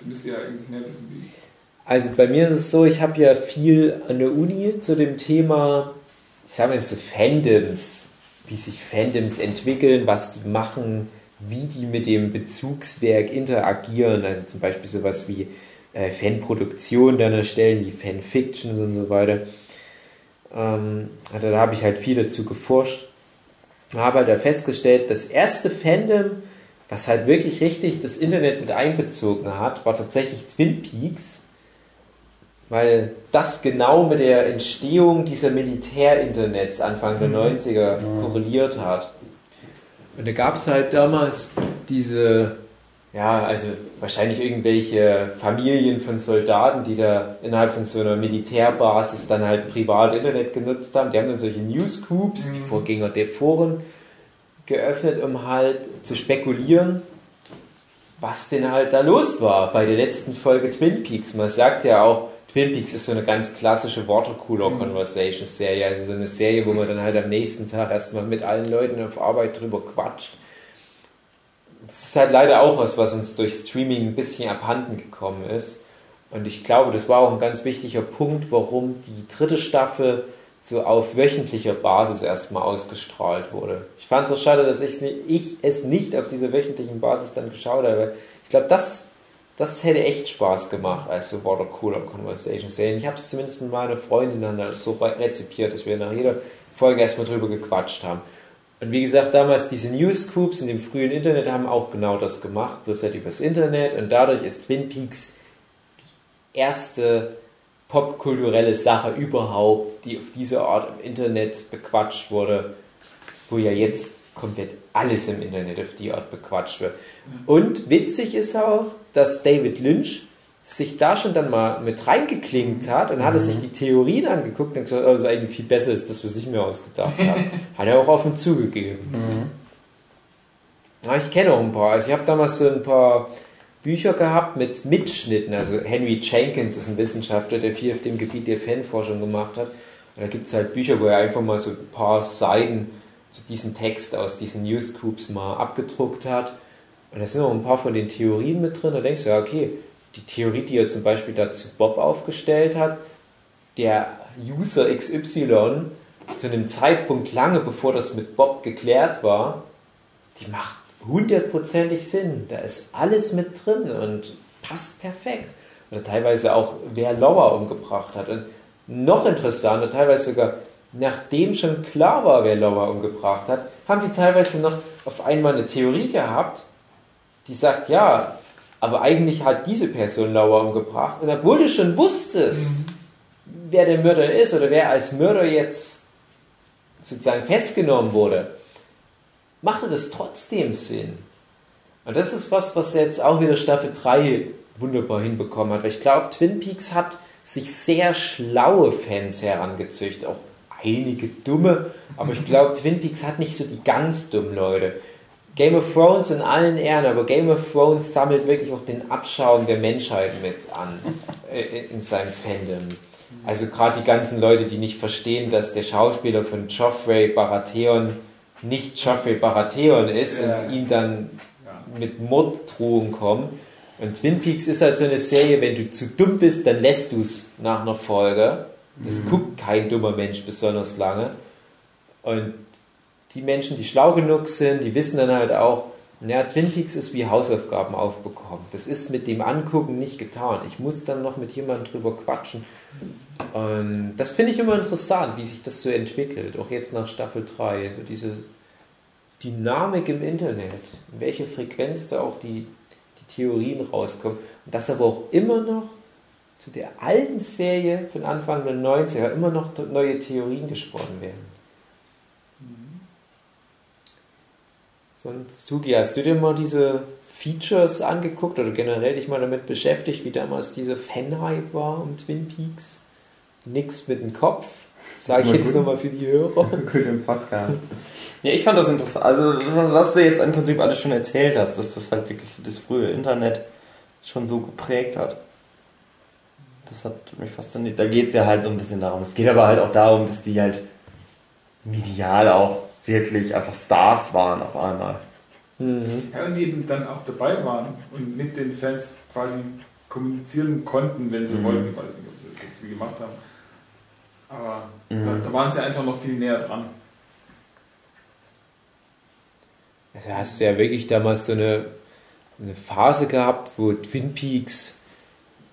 Du müsst ja eigentlich mehr wissen, wie ich. Also bei mir ist es so, ich habe ja viel an der Uni zu dem Thema, ich sage jetzt so Fandoms, wie sich Fandoms entwickeln, was die machen, wie die mit dem Bezugswerk interagieren, also zum Beispiel sowas wie äh, Fanproduktion dann erstellen, wie Fanfictions und so weiter. Ähm, also da habe ich halt viel dazu geforscht. Habe halt da festgestellt, das erste Fandom, was halt wirklich richtig das Internet mit einbezogen hat, war tatsächlich Twin Peaks, weil das genau mit der Entstehung dieser Militärinternets Anfang der 90er korreliert hat. Und da gab es halt damals diese ja, also wahrscheinlich irgendwelche Familien von Soldaten, die da innerhalb von so einer Militärbasis dann halt privat Internet genutzt haben. Die haben dann solche Newsgroups, die Vorgänger der Foren, geöffnet, um halt zu spekulieren, was denn halt da los war bei der letzten Folge Twin Peaks. Man sagt ja auch, Twin Peaks ist so eine ganz klassische Watercooler Conversation Serie, also so eine Serie, wo man dann halt am nächsten Tag erstmal mit allen Leuten auf Arbeit drüber quatscht. Das ist halt leider auch was, was uns durch Streaming ein bisschen abhanden gekommen ist. Und ich glaube, das war auch ein ganz wichtiger Punkt, warum die dritte Staffel so auf wöchentlicher Basis erstmal ausgestrahlt wurde. Ich fand es auch schade, dass ich, ich es nicht auf dieser wöchentlichen Basis dann geschaut habe. Ich glaube, das, das hätte echt Spaß gemacht als so Water Cooler Conversation Serien. Ich habe es zumindest mit meiner Freundin dann so rezipiert, dass wir nach jeder Folge erstmal drüber gequatscht haben. Und wie gesagt, damals diese Newsgroups in dem frühen Internet haben auch genau das gemacht, bloß halt übers Internet und dadurch ist Twin Peaks die erste popkulturelle Sache überhaupt, die auf diese Art im Internet bequatscht wurde, wo ja jetzt komplett alles im Internet auf die Art bequatscht wird. Und witzig ist auch, dass David Lynch sich da schon dann mal mit reingeklingt hat und hatte sich die Theorien angeguckt und gesagt, also eigentlich viel besser ist das, was ich mir ausgedacht habe. <laughs> hat er auch offen zugegeben. Ja, ich kenne auch ein paar. Also ich habe damals so ein paar Bücher gehabt mit Mitschnitten. Also Henry Jenkins ist ein Wissenschaftler, der viel auf dem Gebiet der Fanforschung gemacht hat. Und da gibt es halt Bücher, wo er einfach mal so ein paar Seiten zu diesem Text aus diesen Newsgroups mal abgedruckt hat. Und da sind auch ein paar von den Theorien mit drin. Da denkst du, ja, okay, die Theorie, die er zum Beispiel dazu Bob aufgestellt hat, der User XY zu einem Zeitpunkt lange bevor das mit Bob geklärt war, die macht hundertprozentig Sinn. Da ist alles mit drin und passt perfekt. Oder teilweise auch, wer Lower umgebracht hat. Und noch interessanter, teilweise sogar, nachdem schon klar war, wer Lower umgebracht hat, haben die teilweise noch auf einmal eine Theorie gehabt, die sagt, ja, aber eigentlich hat diese Person Lower umgebracht. Und obwohl du schon wusstest, wer der Mörder ist oder wer als Mörder jetzt sozusagen festgenommen wurde, machte das trotzdem Sinn. Und das ist was, was jetzt auch wieder Staffel 3 wunderbar hinbekommen hat. Weil ich glaube, Twin Peaks hat sich sehr schlaue Fans herangezüchtet, auch einige dumme, aber ich glaube, Twin Peaks hat nicht so die ganz dummen Leute. Game of Thrones in allen Ehren, aber Game of Thrones sammelt wirklich auch den Abschaum der Menschheit mit an <laughs> äh, in seinem Fandom. Also gerade die ganzen Leute, die nicht verstehen, dass der Schauspieler von Joffrey Baratheon nicht Joffrey Baratheon ist Ja. und ihn dann Ja. mit Morddrohungen kommen. Und Twin Peaks ist halt so eine Serie, wenn du zu dumm bist, dann lässt du es nach einer Folge. Das guckt kein dummer Mensch besonders lange. Und die Menschen, die schlau genug sind, die wissen dann halt auch, naja, Twin Peaks ist wie Hausaufgaben aufbekommen. Das ist mit dem Angucken nicht getan. Ich muss dann noch mit jemandem drüber quatschen. Und das finde ich immer interessant, wie sich das so entwickelt. Auch jetzt nach Staffel 3. So diese Dynamik im Internet. In welcher Frequenz da auch die, die Theorien rauskommen. Und dass aber auch immer noch zu der alten Serie von Anfang der 90er immer noch neue Theorien gesponnen werden. Sonst, Sugi, hast du dir mal diese Features angeguckt oder generell dich mal damit beschäftigt, wie damals dieser Fanhype war um Twin Peaks? Nix mit dem Kopf, sage ich jetzt nochmal für die Hörer. <laughs> Gut im Podcast. <laughs> Ja, ich fand das interessant. Also, was du jetzt im Prinzip alles schon erzählt hast, dass das halt wirklich das frühe Internet schon so geprägt hat. Das hat mich fasziniert. Da geht es ja halt so ein bisschen darum. Es geht aber halt auch darum, dass die halt medial auch wirklich einfach Stars waren auf einmal. Mhm. Ja, und eben dann auch dabei waren und mit den Fans quasi kommunizieren konnten, wenn sie Mhm. wollten. Ich weiß nicht, ob sie das so viel gemacht haben. Aber Mhm. da, da waren sie einfach noch viel näher dran. Also hast du ja wirklich damals so eine, eine Phase gehabt, wo Twin Peaks,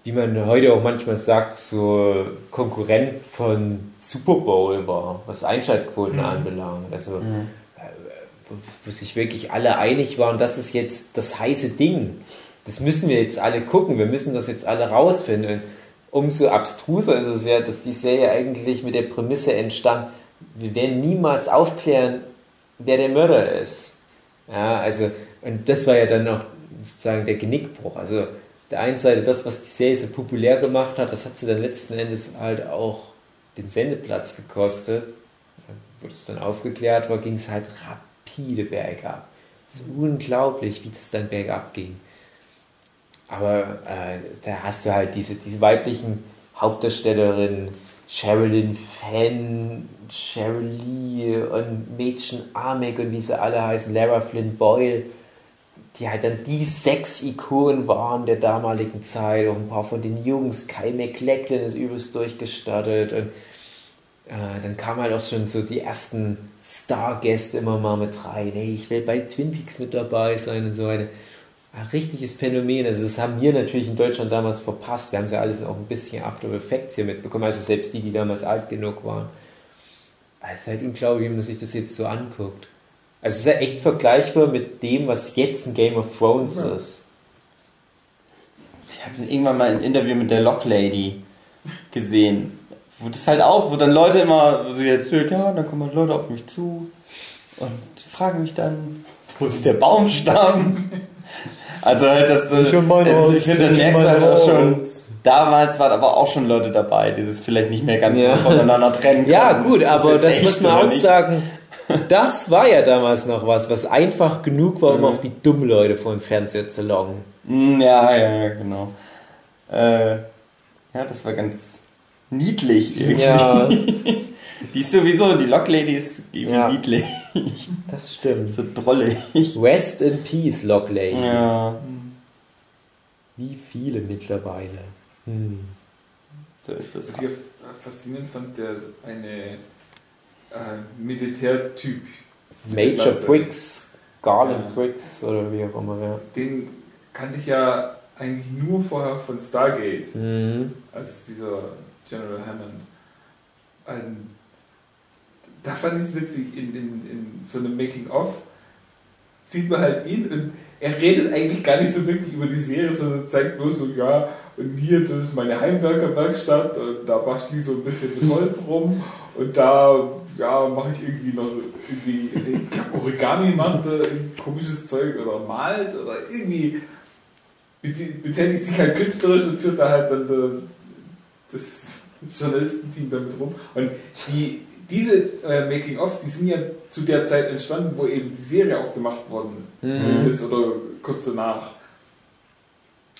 wie man heute auch manchmal sagt, so Konkurrent von Super Bowl war, was Einschaltquoten anbelangt. Also äh, wo, sich wirklich alle einig waren, das ist jetzt das heiße Ding. Das müssen wir jetzt alle gucken, wir müssen das jetzt alle rausfinden. Und umso abstruser ist es ja, dass die Serie eigentlich mit der Prämisse entstand, wir werden niemals aufklären, wer der Mörder ist. Ja, also, und das war ja dann noch sozusagen der Genickbruch. Also der einen Seite das, was die Serie so populär gemacht hat, das hat sie dann letzten Endes halt auch den Sendeplatz gekostet. Wurde es dann aufgeklärt war, ging es halt rapide bergab. Es ist unglaublich, wie das dann bergab ging. Aber äh, da hast du halt diese, diese weiblichen Hauptdarstellerinnen, Sherilyn Fenn, Cheryl Lee und Mädchen Amek und wie sie alle heißen, Lara Flynn Boyle, die halt dann die Sex-Ikonen waren der damaligen Zeit. Und ein paar von den Jungs, Kyle MacLachlan ist übelst durchgestartet und äh, dann kamen halt auch schon so die ersten Stargäste immer mal mit rein. Hey, ich will bei Twin Peaks mit dabei sein und so weiter ein richtiges Phänomen. Also das haben wir natürlich in Deutschland damals verpasst. Wir haben ja alles auch ein bisschen After Effects hier mitbekommen, also selbst die, die damals alt genug waren. Es ist halt unglaublich, wie man sich das jetzt so anguckt. Also es ist ja echt vergleichbar mit dem, was jetzt ein Game of Thrones ja. ist. Ich habe irgendwann mal ein Interview mit der Lock Lady gesehen. Wo das halt auch, wo dann Leute immer, wo sie erzählt, ja, dann kommen Leute auf mich zu und fragen mich dann, wo ist der Baumstamm? Also halt das, das schon mein das, ich finde, das merkst halt auch schon. Damals waren aber auch schon Leute dabei, die das vielleicht nicht mehr ganz ja. so voneinander trennen Ja, gut, aber das muss man auch nicht. sagen. Das war ja damals noch was, was einfach genug war, um mhm. auch die dummen Leute vor dem Fernseher zu locken. Mm, ja, ja, genau. Äh, ja, das war ganz niedlich irgendwie. Ja. <laughs> die ist sowieso, die Locklady ist ja. niedlich. Das stimmt. So drollig. Rest in Peace, Locklady. Ja. Wie viele mittlerweile. Hm. So ist das. Was ich faszinierend fand, der eine äh, Militärtyp. Major Briggs, Garland ja. Briggs oder wie auch immer, ja. Den kannte ich ja eigentlich nur vorher von Stargate, mhm. als dieser General Hammond. Ein da fand ich es witzig, in, in, in so einem Making-of sieht man halt ihn und er redet eigentlich gar nicht so wirklich über die Serie, sondern zeigt nur so, ja, und hier, das ist meine Heimwerkerwerkstatt und da bastel ich so ein bisschen mit Holz rum und da, ja, mache ich irgendwie noch irgendwie, Origami macht ein komisches Zeug oder malt oder irgendwie betätigt sich halt künstlerisch und führt da halt dann das Journalistenteam damit rum. Und die diese äh, Making-ofs, die sind ja zu der Zeit entstanden, wo eben die Serie auch gemacht worden mhm. ist oder kurz danach.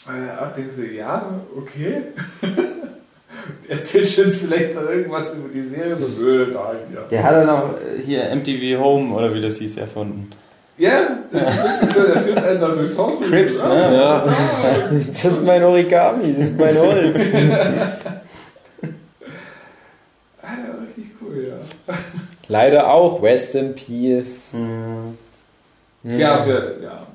Äh, ach, denkst du, ja, okay. <laughs> Erzählst du uns vielleicht noch irgendwas über die Serie? So, nö, da, ja. Der hat dann auch äh, hier MTV Home oder wie das hieß erfunden. Ja, das ist wirklich so, der führt einen da durchs Haus. Crips, ne? Ja. <laughs> Das ist mein Origami, das ist mein Holz. <laughs> Leider auch, Rest in Peace. Mhm. Ja, der, ja.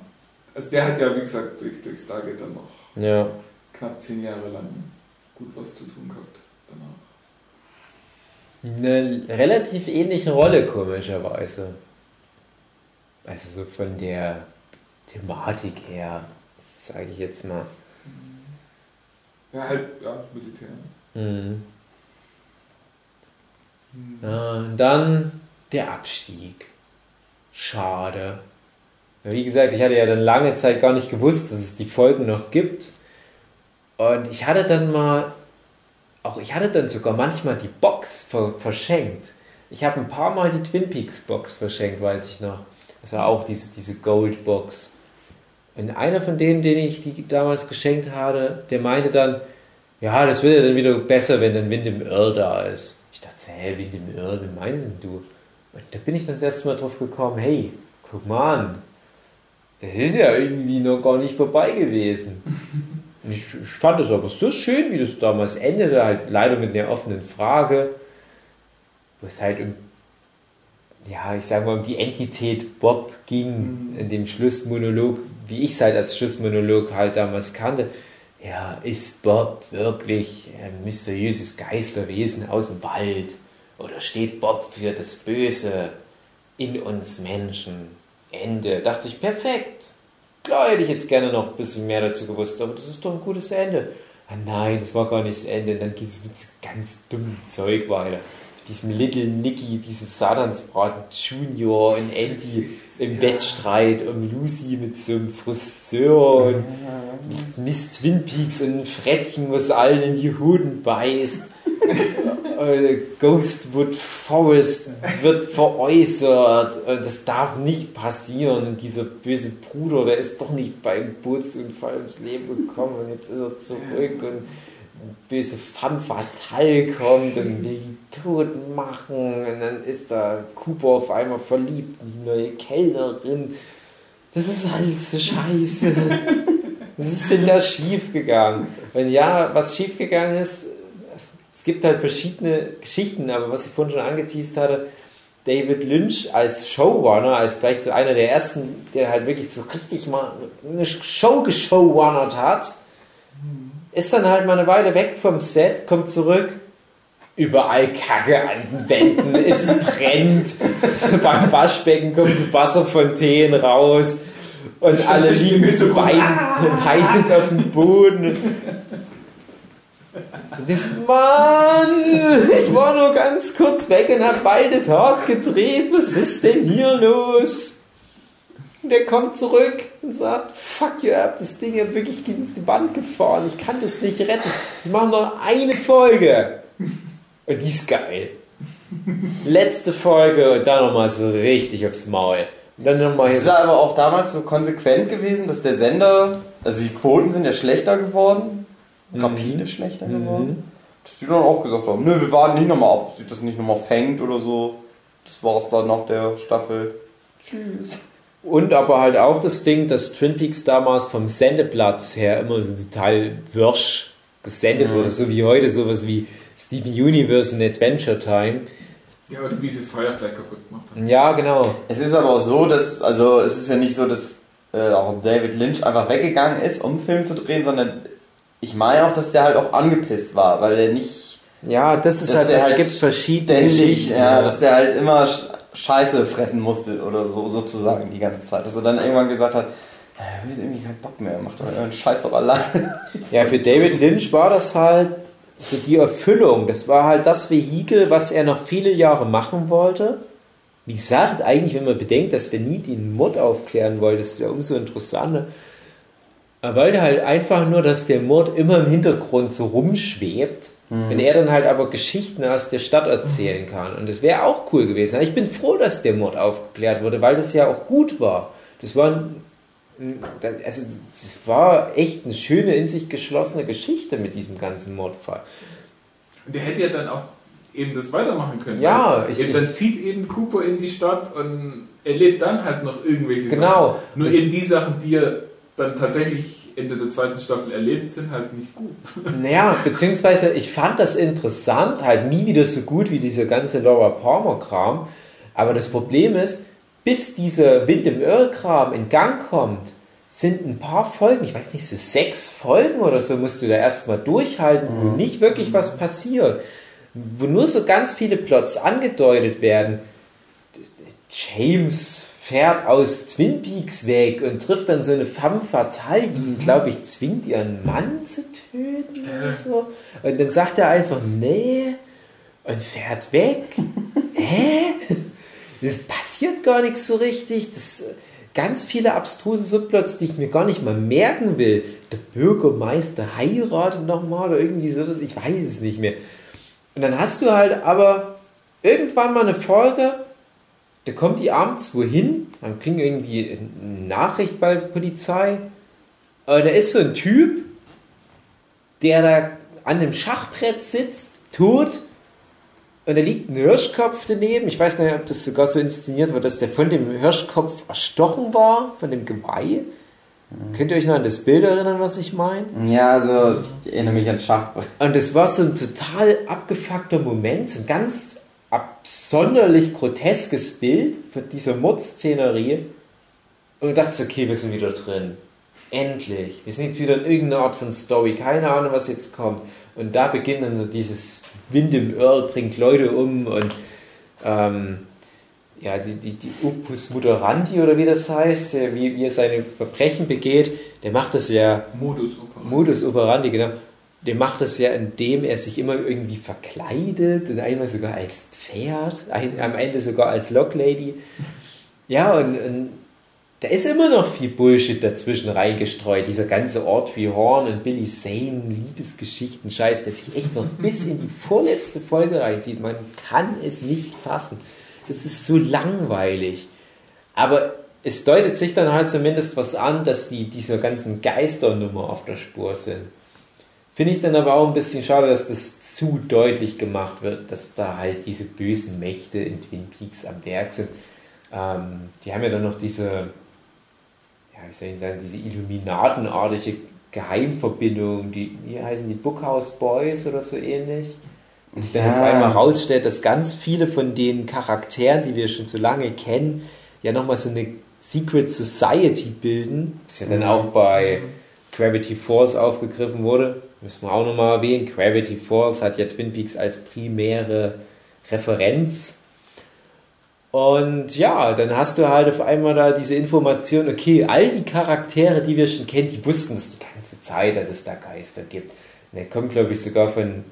Also der hat ja, wie gesagt, durch, durch Stargate dann noch ja. knapp zehn Jahre lang gut was zu tun gehabt danach. Eine relativ ähnliche Rolle, komischerweise. Also so von der Thematik her, sage ich jetzt mal. Ja, halt, ja, Militär. Mhm. Ja, und dann der Abstieg. Schade. Wie gesagt, ich hatte ja dann lange Zeit gar nicht gewusst, dass es die Folgen noch gibt. Und ich hatte dann mal, auch ich hatte dann sogar manchmal die Box verschenkt. Ich habe ein paar Mal die Twin Peaks Box verschenkt, weiß ich noch. Das war auch diese, diese Gold Box. Und einer von denen, den ich die damals geschenkt hatte, der meinte dann, ja, das wird ja dann wieder besser, wenn dann Wind im Earl da ist. Ich dachte, hä, Wind im Earl, wie meinst du? Und da bin ich dann das erste Mal drauf gekommen, hey, guck mal an, das ist ja irgendwie noch gar nicht vorbei gewesen. <laughs> Ich, ich fand das aber so schön, wie das damals endete, halt leider mit einer offenen Frage, wo es halt um, ja, ich sag mal, um die Entität Bob ging, mhm. in dem Schlussmonolog, wie ich es halt als Schlussmonolog halt damals kannte ja, ist Bob wirklich ein mysteriöses Geisterwesen aus dem Wald? Oder steht Bob für das Böse in uns Menschen? Ende. Dachte ich, perfekt. Klar hätte ich jetzt gerne noch ein bisschen mehr dazu gewusst, aber das ist doch ein gutes Ende. Ah nein, das war gar nicht das Ende. Und dann geht es mit so ganz dummem Zeug weiter. diesem Little Nicky, diesem Satansbraten Junior und Andy im Wettstreit um Lucy mit so einem Friseur und Miss Twin Peaks und ein Frettchen, was allen in die Hoden beißt. <laughs> Äh, Ghostwood Forest wird veräußert und das darf nicht passieren und dieser böse Bruder, der ist doch nicht beim Bootsunfall ums Leben gekommen und jetzt ist er zurück und böse femme fatale kommt und will die tot machen und dann ist da Cooper auf einmal verliebt in die neue Kellnerin. Das ist alles so scheiße. <laughs> Was ist denn da schief gegangen? Und ja, was schief gegangen ist, es gibt halt verschiedene Geschichten, aber was ich vorhin schon angeteased hatte, David Lynch als Showrunner, als vielleicht so einer der ersten, der halt wirklich so richtig mal eine Show geshowrunnert hat, ist dann halt mal eine Weile weg vom Set, kommt zurück, überall Kacke an den Wänden, <laughs> es brennt, beim Waschbecken kommen so Wasserfontänen raus. Und alle liegen so weinend auf dem Boden. Das, Mann, ich war nur ganz kurz weg und hab beide Tat gedreht. Was ist denn hier los? Und der kommt zurück und sagt, fuck, ihr habt das Ding ja wirklich gegen die Wand gefahren. Ich kann das nicht retten. Ich mache noch eine Folge. Und die ist geil. Letzte Folge und dann nochmal so richtig aufs Maul. Und dann nochmal Es hier ist so, aber auch damals so konsequent gewesen, dass der Sender, also die Quoten sind ja schlechter geworden, rapide schlechter geworden. Dass die dann auch gesagt haben, nö, wir warten nicht nochmal ab, sich das nicht nochmal fängt oder so. Das war's dann nach der Staffel. Tschüss. Und aber halt auch das Ding, dass Twin Peaks damals vom Sendeplatz her immer so total wirsch gesendet wurde, so wie heute sowas wie Steven Universe und Adventure Time. Ja, oder wie sie Firefly kaputt gemacht haben. Ja, genau. Es ist aber auch so, dass, also es ist ja nicht so, dass äh, auch David Lynch einfach weggegangen ist, um einen Film zu drehen, sondern ich meine auch, dass der halt auch angepisst war, weil er nicht Ja, das ist halt, es halt gibt verschiedene ständig, Geschichten. ja, dass der halt immer Sch- Scheiße fressen musste oder so sozusagen die ganze Zeit. Dass er dann irgendwann gesagt hat, "Äh, ich habe irgendwie keinen Bock mehr, macht doch euren Scheiß doch alleine. <laughs> Ja, für David Lynch war das halt so die Erfüllung. Das war halt das Vehikel, was er noch viele Jahre machen wollte. Wie gesagt, eigentlich, wenn man bedenkt, dass der nie den Mord aufklären wollte, das ist ja umso interessanter. Er wollte halt einfach nur, dass der Mord immer im Hintergrund so rumschwebt. Wenn er dann halt aber Geschichten aus der Stadt erzählen kann. Und das wäre auch cool gewesen. Ich bin froh, dass der Mord aufgeklärt wurde, weil das ja auch gut war. Das war, ein, also, das war echt eine schöne, in sich geschlossene Geschichte mit diesem ganzen Mordfall. Und der hätte ja dann auch eben das weitermachen können. Ja, ich- eben dann zieht eben Cooper in die Stadt und erlebt dann halt noch irgendwelche Genau. Sachen. Nur eben die Sachen, die er dann tatsächlich Ende der zweiten Staffel erlebt, sind halt nicht gut. <laughs> Naja, beziehungsweise ich fand das interessant, halt nie wieder so gut wie dieser ganze Laura Palmer-Kram. Aber das Problem ist, bis dieser Wind im Irrkram in Gang kommt, sind ein paar Folgen, ich weiß nicht, so sechs Folgen oder so musst du da erstmal durchhalten, wo nicht wirklich was passiert. Wo nur so ganz viele Plots angedeutet werden. James fährt aus Twin Peaks weg und trifft dann so eine femme fatale, die ihn, glaube ich, zwingt, ihren Mann zu töten oder so. Und dann sagt er einfach, nee, und fährt weg. <laughs> Hä? Das passiert gar nichts so richtig. Das, ganz viele abstruse Subplots, die ich mir gar nicht mal merken will. Der Bürgermeister heiratet nochmal oder irgendwie sowas, ich weiß es nicht mehr. Und dann hast du halt aber irgendwann mal eine Folge, da kommt die abends wohin, dann kriegen irgendwie eine Nachricht bei der Polizei. Und da ist so ein Typ, der da an einem Schachbrett sitzt, tot, und da liegt ein Hirschkopf daneben. Ich weiß gar nicht, ob das sogar so inszeniert wird, dass der von dem Hirschkopf erstochen war, von dem Geweih. Könnt ihr euch noch an das Bild erinnern, was ich meine? Ja, also ich erinnere mich an Schachbrett. Und das war so ein total abgefuckter Moment, so ein ganz absonderlich groteskes Bild von dieser Mordszenerie. Und dachte okay, wir sind wieder drin. Endlich. Wir sind jetzt wieder in irgendeiner Art von Story. Keine Ahnung, was jetzt kommt. Und da beginnt dann so dieses Wind im Earl, bringt Leute um und ähm, ja, die, die, die Opus Moderandi oder wie das heißt, wie, wie er seine Verbrechen begeht, der macht das ja Modus operandi. Modus operandi, genau. Der macht das ja, indem er sich immer irgendwie verkleidet und einmal sogar als Pferd, ein, am Ende sogar als Locklady. Ja, und, und da ist immer noch viel Bullshit dazwischen reingestreut. Dieser ganze Audrey Horn und Billy Zane, Liebesgeschichten, Scheiß, der sich echt noch bis in die vorletzte Folge reinzieht. Man kann es nicht fassen. Das ist so langweilig. Aber es deutet sich dann halt zumindest was an, dass die dieser ganzen Geisternummer auf der Spur sind. Finde ich dann aber auch ein bisschen schade, dass das zu deutlich gemacht wird, dass da halt diese bösen Mächte in Twin Peaks am Werk sind. Ähm, die haben ja dann noch diese, ja, wie soll ich sagen, diese Illuminatenartige Geheimverbindung, die, wie heißen die, Bookhouse Boys oder so ähnlich. Wo sich dann Ja. auf einmal rausstellt, dass ganz viele von den Charakteren, die wir schon so lange kennen, ja nochmal so eine Secret Society bilden. Was ja dann auch bei Gravity Force aufgegriffen wurde. Müssen wir auch nochmal erwähnen. Gravity Force hat ja Twin Peaks als primäre Referenz. Und ja, dann hast du halt auf einmal da diese Information, okay, all die Charaktere, die wir schon kennen, die wussten es die ganze Zeit, dass es da Geister gibt. Und der kommt, glaube ich, sogar von,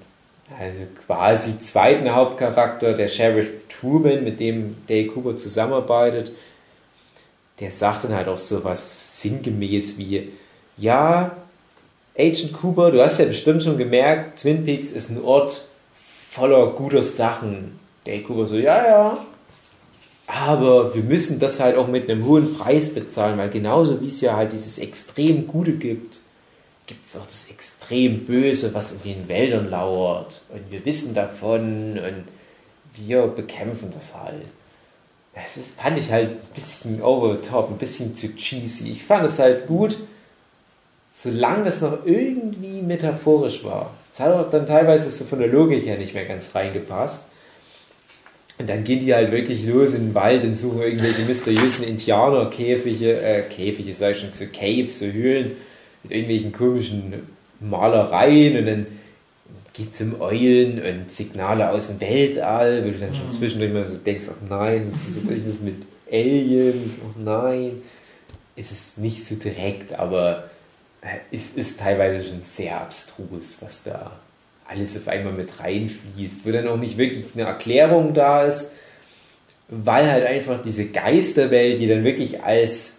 also quasi zweiten Hauptcharakter, der Sheriff Truman, mit dem Dale Cooper zusammenarbeitet. Der sagt dann halt auch so was sinngemäß wie, ja, Agent Cooper, du hast ja bestimmt schon gemerkt, Twin Peaks ist ein Ort voller guter Sachen. Dale Cooper so, ja, ja, aber wir müssen das halt auch mit einem hohen Preis bezahlen, weil genauso wie es ja halt dieses extrem Gute gibt, gibt es auch das extrem Böse, was in den Wäldern lauert. Und wir wissen davon und wir bekämpfen das halt. Das ist, fand ich halt ein bisschen over the top, ein bisschen zu cheesy. Ich fand es halt gut, solange das noch irgendwie metaphorisch war. Es hat auch dann teilweise so von der Logik her nicht mehr ganz reingepasst. Und dann gehen die halt wirklich los in den Wald und suchen irgendwelche mysteriösen Indianerkäfige, äh, Käfige, sag ich schon, so Caves, so Höhlen mit irgendwelchen komischen Malereien und dann gibt es um Eulen und Signale aus dem Weltall, wo du dann schon zwischendurch mal so denkst, ach nein, das ist jetzt irgendwas mit Aliens, ach nein. Es ist nicht so direkt, aber es ist teilweise schon sehr abstrus, was da alles auf einmal mit reinfließt, wo dann auch nicht wirklich eine Erklärung da ist, weil halt einfach diese Geisterwelt, die dann wirklich als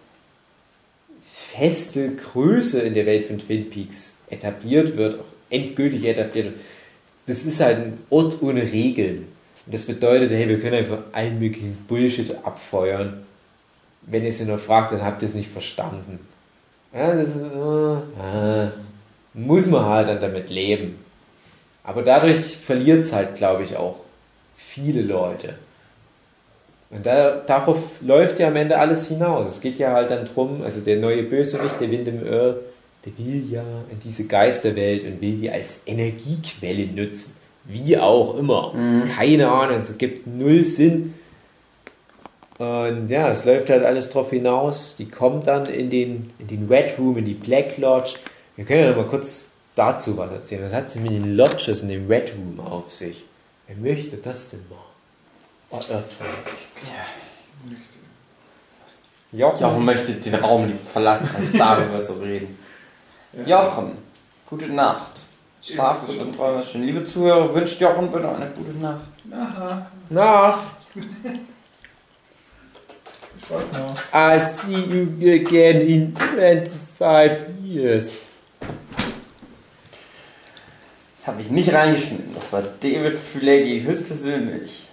feste Größe in der Welt von Twin Peaks etabliert wird, auch endgültig etabliert wird, das ist halt ein Ort ohne Regeln. Und das bedeutet, hey, wir können einfach allen möglichen Bullshit abfeuern. Wenn ihr es nur fragt, dann habt ihr es nicht verstanden. Ja, das äh, äh, muss man halt dann damit leben. Aber dadurch verliert es halt, glaube ich, auch viele Leute. Und da, darauf läuft ja am Ende alles hinaus. Es geht ja halt dann drum, also der neue Bösewicht, der Windham Earl, der will ja in diese Geisterwelt und will die als Energiequelle nutzen. Wie auch immer. Keine Ahnung, es gibt null Sinn. Und ja, es läuft halt alles drauf hinaus. Die kommt dann in den, in den Red Room, in die Black Lodge. Wir können ja noch mal kurz dazu was erzählen. Was hat sie mit den Lodges in dem Red Room auf sich? Wer möchte das denn mal? Oh, Irrtum. Jochen. Jochen möchte den Raum nicht verlassen, als darüber zu reden. Jochen, gute Nacht. Schlafe schön, träume schön. Liebe Zuhörer, wünscht Jochen bitte eine gute Nacht. Aha, Nach. <laughs> I see you again in 25 years. Das habe ich nicht reingeschnitten. Das war David Fuleggi höchstpersönlich.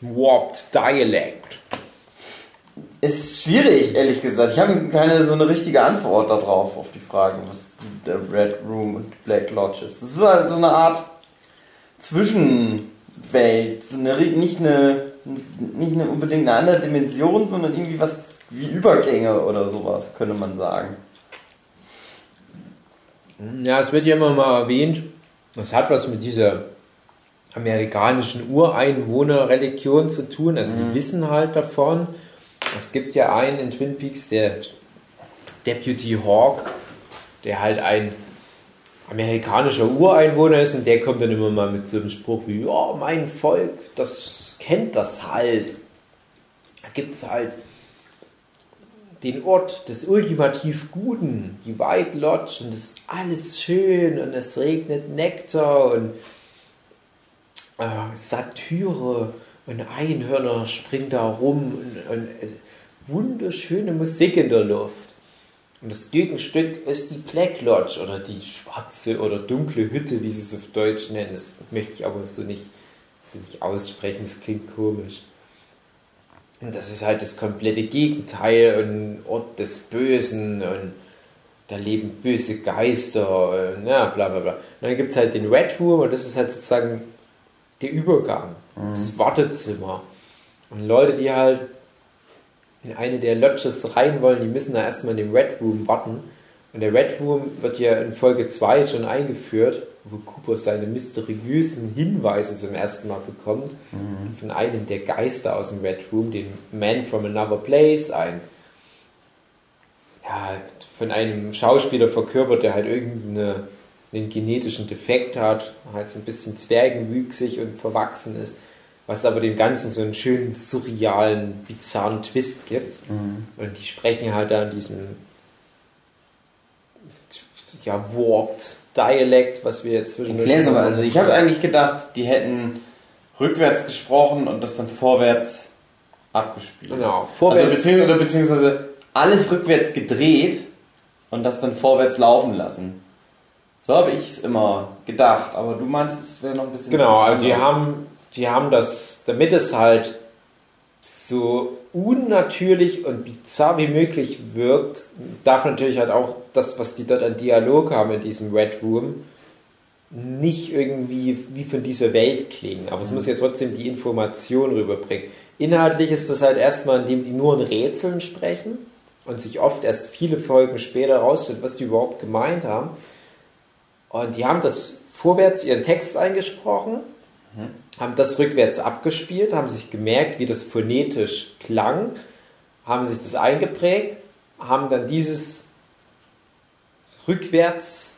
Warped Dialect. Ist schwierig, ehrlich gesagt. Ich habe keine so eine richtige Antwort darauf, auf die Frage, was der Red Room und Black Lodge ist. Es ist halt so eine Art Zwischenwelt. So eine, nicht, eine, nicht eine unbedingt eine andere Dimension, sondern irgendwie was wie Übergänge oder sowas, könnte man sagen. Ja, es wird ja immer mal erwähnt, das hat was mit dieser amerikanischen Ureinwohnerreligion zu tun. Also die wissen halt davon. Es gibt ja einen in Twin Peaks, der Deputy Hawk, der halt ein amerikanischer Ureinwohner ist und der kommt dann immer mal mit so einem Spruch wie, ja, mein Volk, das kennt das halt. Da gibt es halt den Ort des ultimativ Guten, die White Lodge, und es ist alles schön und es regnet Nektar und äh, Satyre und Einhörner springen da rum und, und äh, wunderschöne Musik in der Luft. Und das Gegenstück ist die Black Lodge oder die schwarze oder dunkle Hütte, wie sie es auf Deutsch nennen. Das möchte ich aber so nicht, so nicht aussprechen, das klingt komisch. Und das ist halt das komplette Gegenteil, ein Ort des Bösen und da leben böse Geister und ja, bla bla bla. Und dann gibt es halt den Red Room und das ist halt sozusagen der Übergang, das Wartezimmer. Und Leute, die halt in eine der Lodges rein wollen, die müssen da erstmal in dem Red Room warten. Und der Red Room wird ja in Folge 2 schon eingeführt, wo Cooper seine mysteriösen Hinweise zum ersten Mal bekommt. Von einem der Geister aus dem Red Room, den Man from Another Place, ein ja, von einem Schauspieler verkörpert, der halt irgendeinen einen genetischen Defekt hat, halt so ein bisschen zwergenwüchsig und verwachsen ist, was aber dem Ganzen so einen schönen, surrealen, bizarren Twist gibt. Und die sprechen halt da in diesem ja, warped Dialekt, was wir jetzt zwischen Erklär's aber, also ich habe eigentlich gedacht, die hätten rückwärts gesprochen und das dann vorwärts abgespielt. Genau, Also vorwärts. beziehungsweise, oder beziehungsweise alles rückwärts gedreht und das dann vorwärts laufen lassen. So habe ich es immer gedacht, aber du meinst, es wäre noch ein bisschen. Genau, also die haben, die haben das, damit es halt so unnatürlich und bizarr wie möglich wirkt, darf natürlich halt auch das, was die dort an Dialog haben in diesem Red Room, nicht irgendwie wie von dieser Welt klingen. Aber es muss ja trotzdem die Information rüberbringen. Inhaltlich ist das halt erstmal, indem die nur in Rätseln sprechen und sich oft erst viele Folgen später rausstellt, was die überhaupt gemeint haben. Und die haben das vorwärts ihren Text eingesprochen, haben das rückwärts abgespielt, haben sich gemerkt, wie das phonetisch klang, haben sich das eingeprägt, haben dann dieses rückwärts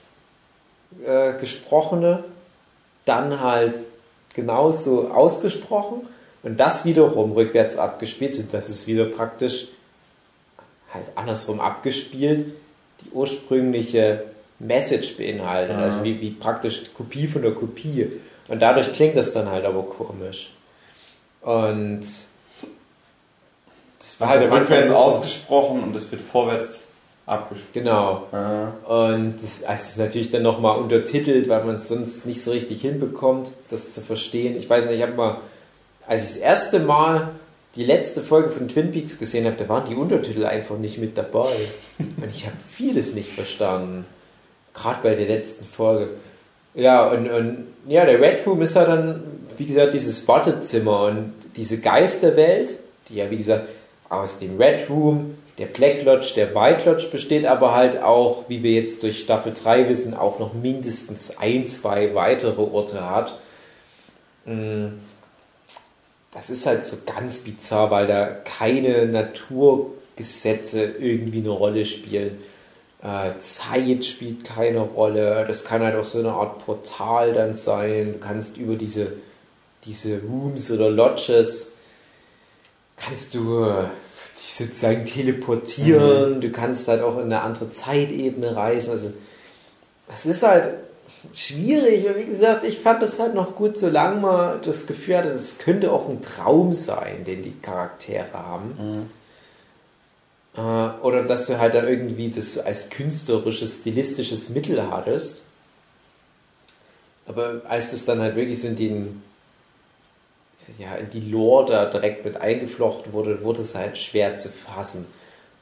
äh, gesprochene dann halt genauso ausgesprochen und das wiederum rückwärts abgespielt, sodass es wieder praktisch halt andersrum abgespielt die ursprüngliche Message beinhaltet, also wie, wie praktisch Kopie von der Kopie. Und dadurch klingt das dann halt aber komisch. Und das war Also halt rückwärts ausgesprochen und es wird vorwärts abgespielt. Genau. Ah. Und das, also es ist natürlich dann nochmal untertitelt, weil man es sonst nicht so richtig hinbekommt, das zu verstehen. Ich weiß nicht, ich habe mal, als ich das erste Mal die letzte Folge von Twin Peaks gesehen habe, da waren die Untertitel einfach nicht mit dabei. <laughs> Und ich habe vieles nicht verstanden. Gerade bei der letzten Folge. Ja, und, und ja, der Red Room ist ja dann, wie gesagt, dieses Wartezimmer und diese Geisterwelt, die ja, wie gesagt, aus dem Red Room, der Black Lodge, der White Lodge besteht, aber halt auch, wie wir jetzt durch Staffel 3 wissen, auch noch mindestens ein, zwei weitere Orte hat. Mm, Das ist halt so ganz bizarr, weil da keine Naturgesetze irgendwie eine Rolle spielen. Äh, Zeit spielt keine Rolle. Das kann halt auch so eine Art Portal dann sein. Du kannst über diese, diese Rooms oder Lodges kannst du dich sozusagen teleportieren. Du kannst halt auch in eine andere Zeitebene reisen. Also es ist halt schwierig. Wie gesagt, ich fand das halt noch gut, solange man das Gefühl hatte, es könnte auch ein Traum sein, den die Charaktere haben. Äh, Oder dass du halt da irgendwie das als künstlerisches, stilistisches Mittel hattest. Aber als das dann halt wirklich so in den ja, in die Lore da direkt mit eingeflochten wurde, wurde es halt schwer zu fassen.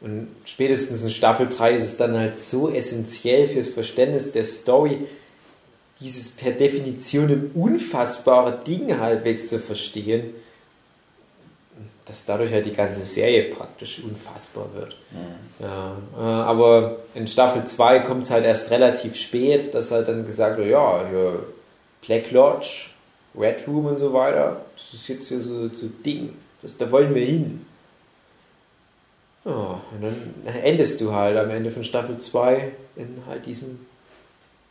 Und spätestens in Staffel 3 ist es dann halt so essentiell fürs Verständnis der Story, dieses per Definition unfassbare Ding halbwegs zu verstehen, dass dadurch halt die ganze Serie praktisch unfassbar wird. Ja, äh, aber in Staffel 2 kommt es halt erst relativ spät, dass halt dann gesagt wird, ja, hier Black Lodge, Red Room und so weiter, das ist jetzt hier so, so Ding, das, da wollen wir hin. Ja, und dann endest du halt am Ende von Staffel 2 in halt diesem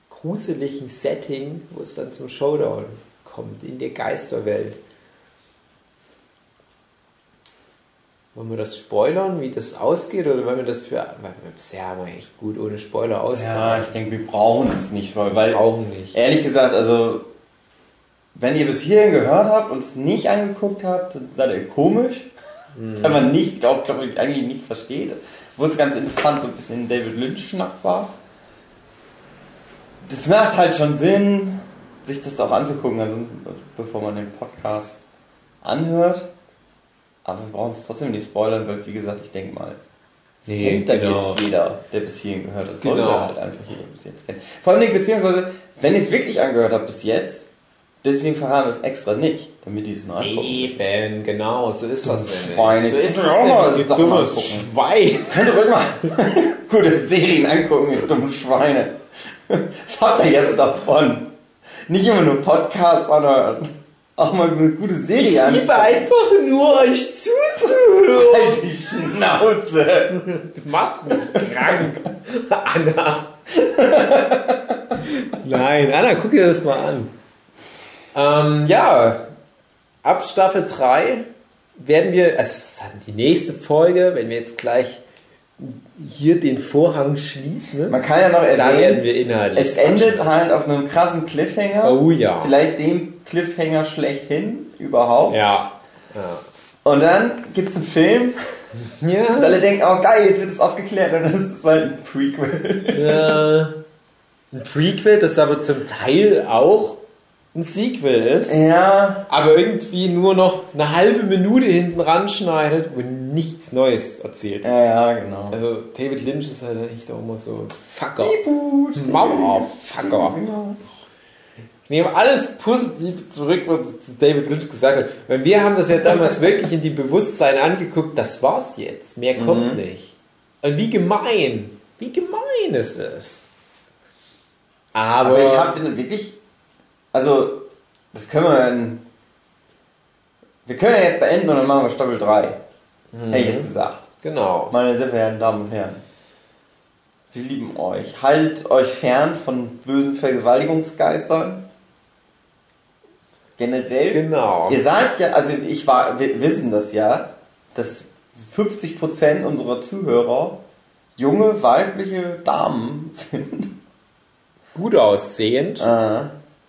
gruseligen Setting, wo es dann zum Showdown kommt, in der Geisterwelt. Wollen wir das spoilern, wie das ausgeht? Oder wollen wir das für. Weil wir bisher haben wir echt gut ohne Spoiler Ja, ausgegangen. ich denke, wir brauchen es nicht, weil, weil brauchen nicht. ehrlich gesagt, also wenn ihr bis hierhin gehört habt und es nicht angeguckt habt, dann seid ihr komisch, weil man nicht, glaube glaub ich, eigentlich nichts versteht. Obwohl es ganz interessant so ein bisschen David Lynch-Schnack war. Das macht halt schon Sinn, sich das auch anzugucken, also bevor man den Podcast anhört. Aber wir brauchen es trotzdem nicht spoilern, weil wie gesagt, ich denke mal, Nee, kennt da genau. jetzt jeder, der bis hierhin gehört hat, sollte Genau. halt einfach jeder bis jetzt kennen. Vor allem, beziehungsweise, wenn ihr es wirklich angehört habt bis jetzt, deswegen verraten wir es extra nicht, damit die es noch angucken. Eben, genau, so ist das nämlich. Schweine. So ist das nämlich, du dummes. Schwein. <laughs> Könnt ihr ruhig mal <laughs> gute Serien angucken, ihr dummen Schweine. <laughs> Was habt ihr jetzt davon? Nicht immer nur Podcasts, sondern auch mal eine gute Serie Ich an. liebe einfach nur, euch zuzuhören. Halt die Schnauze! Du machst mich krank, Anna. Nein, Anna, guck dir das mal an. Ähm, ja, ab Staffel 3 werden wir, also es ist die nächste Folge, wenn wir jetzt gleich hier den Vorhang schließen, Man kann ja noch da werden erwähnen, wir inhaltlich. es endet halt auf einem krassen Cliffhanger. Oh ja. Vielleicht dem Cliffhanger schlechthin überhaupt. Ja. Und dann gibt's einen Film und Ja. alle denken, oh geil, jetzt wird es aufgeklärt und dann ist es halt ein Prequel. ja. Ein Prequel, das aber zum Teil auch ein Sequel ist. Ja, aber irgendwie nur noch eine halbe Minute hinten ranschneidet und nichts Neues erzählt. ja, ja, genau. Also David Lynch ist halt echt auch immer so Fucker. Reboot. Mauerfucker. Ich nehme alles positiv zurück, was David Lynch gesagt hat. Weil wir haben das ja damals <laughs> wirklich in die Bewusstsein angeguckt, das war's jetzt. Mehr kommt nicht. Und wie gemein. Wie gemein ist es. Aber, Aber ich habe wirklich, also, das können wir in, wir können ja jetzt beenden und dann machen wir Staffel 3. Hätte ich jetzt gesagt. genau. Meine sehr verehrten Damen und Herren. Wir lieben euch. Haltet euch fern von bösen Vergewaltigungsgeistern. Generell. Genau. Ihr seid ja, also ich war, wir wissen das ja, dass 50% unserer Zuhörer junge weibliche Damen sind. Gut aussehend, Äh,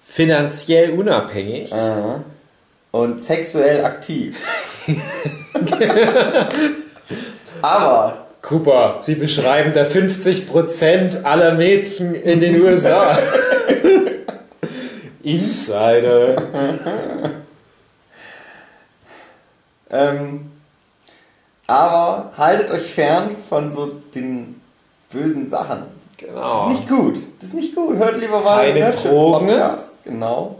finanziell unabhängig. äh, und sexuell aktiv. <laughs> Aber Cooper, Sie beschreiben da 50% aller Mädchen in den USA. <laughs> Insider. <laughs> Ähm, aber haltet euch fern von so den bösen Sachen. Das Genau. ist nicht gut. Das ist nicht gut. Hört lieber mal Keine Drogen. Podcast. Genau.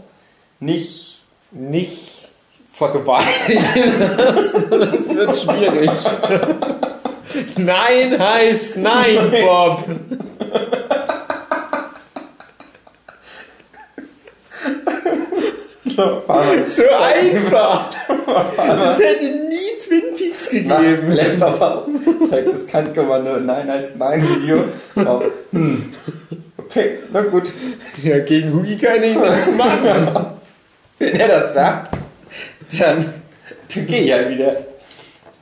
Nicht. Nicht vergewaltigen lassen, <laughs> das wird schwierig. <laughs> Nein heißt nein, Bob. <laughs> So einfach. <laughs> Es hätte nie Twin Peaks gegeben. Laptop zeigt das Kantkommando Nein heißt Nein Video. Oh, hm. Okay, na gut. Ja, gegen Hugi kann ich nichts <laughs> machen. Wenn er das sagt, dann, dann gehe ich halt wieder.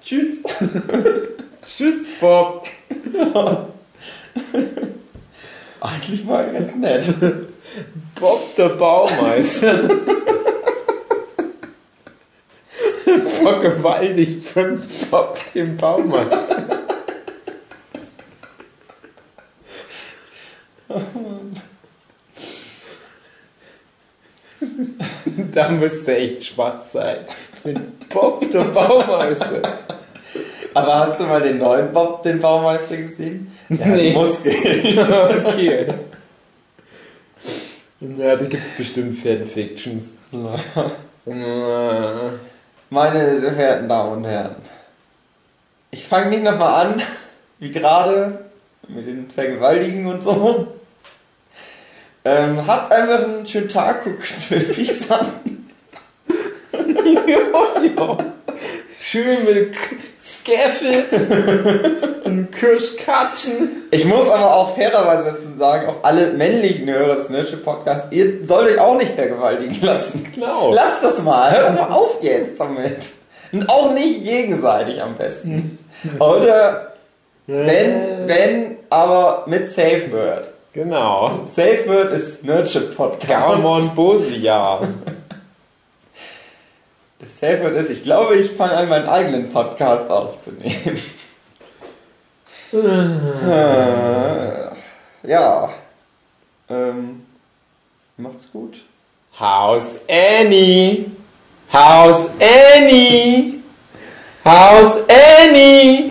Tschüss. Tschüss, Bob. Eigentlich war er ganz nett. Bob der Baumeister. Vergewaltigt von Bob dem Baumeister. da müsste echt schwach sein. Mit Bob der Baumeister. Aber hast du mal den neuen Bob, den Baumeister gesehen? Der Nee. hat Muskeln. <laughs> okay. Ja, da gibt es bestimmt Fanfictions. Meine sehr verehrten Damen und Herren. Ich fange nicht nochmal an, wie gerade, mit den Vergewaltigen und so. Ähm, habt einfach einen schönen Tag, guckt Twin Peaks an. Schön mit Scaffold <laughs> und Kirschkatschen. Ich muss aber auch fairerweise dazu sagen, auch alle männlichen Hörer des Nerdship Podcasts, ihr sollt euch auch nicht vergewaltigen lassen. Genau. Lasst das mal, hört mal auf jetzt damit. Und auch nicht gegenseitig am besten. Oder wenn, wenn, aber mit Safe Word. Genau. Safe Word ist Nerdship Podcast. Gaumon Bosia. <laughs> Das Word ist, ich glaube, ich fange an, meinen eigenen Podcast aufzunehmen. Äh, ja. Ähm, macht's gut. House Annie. House Annie. House Annie.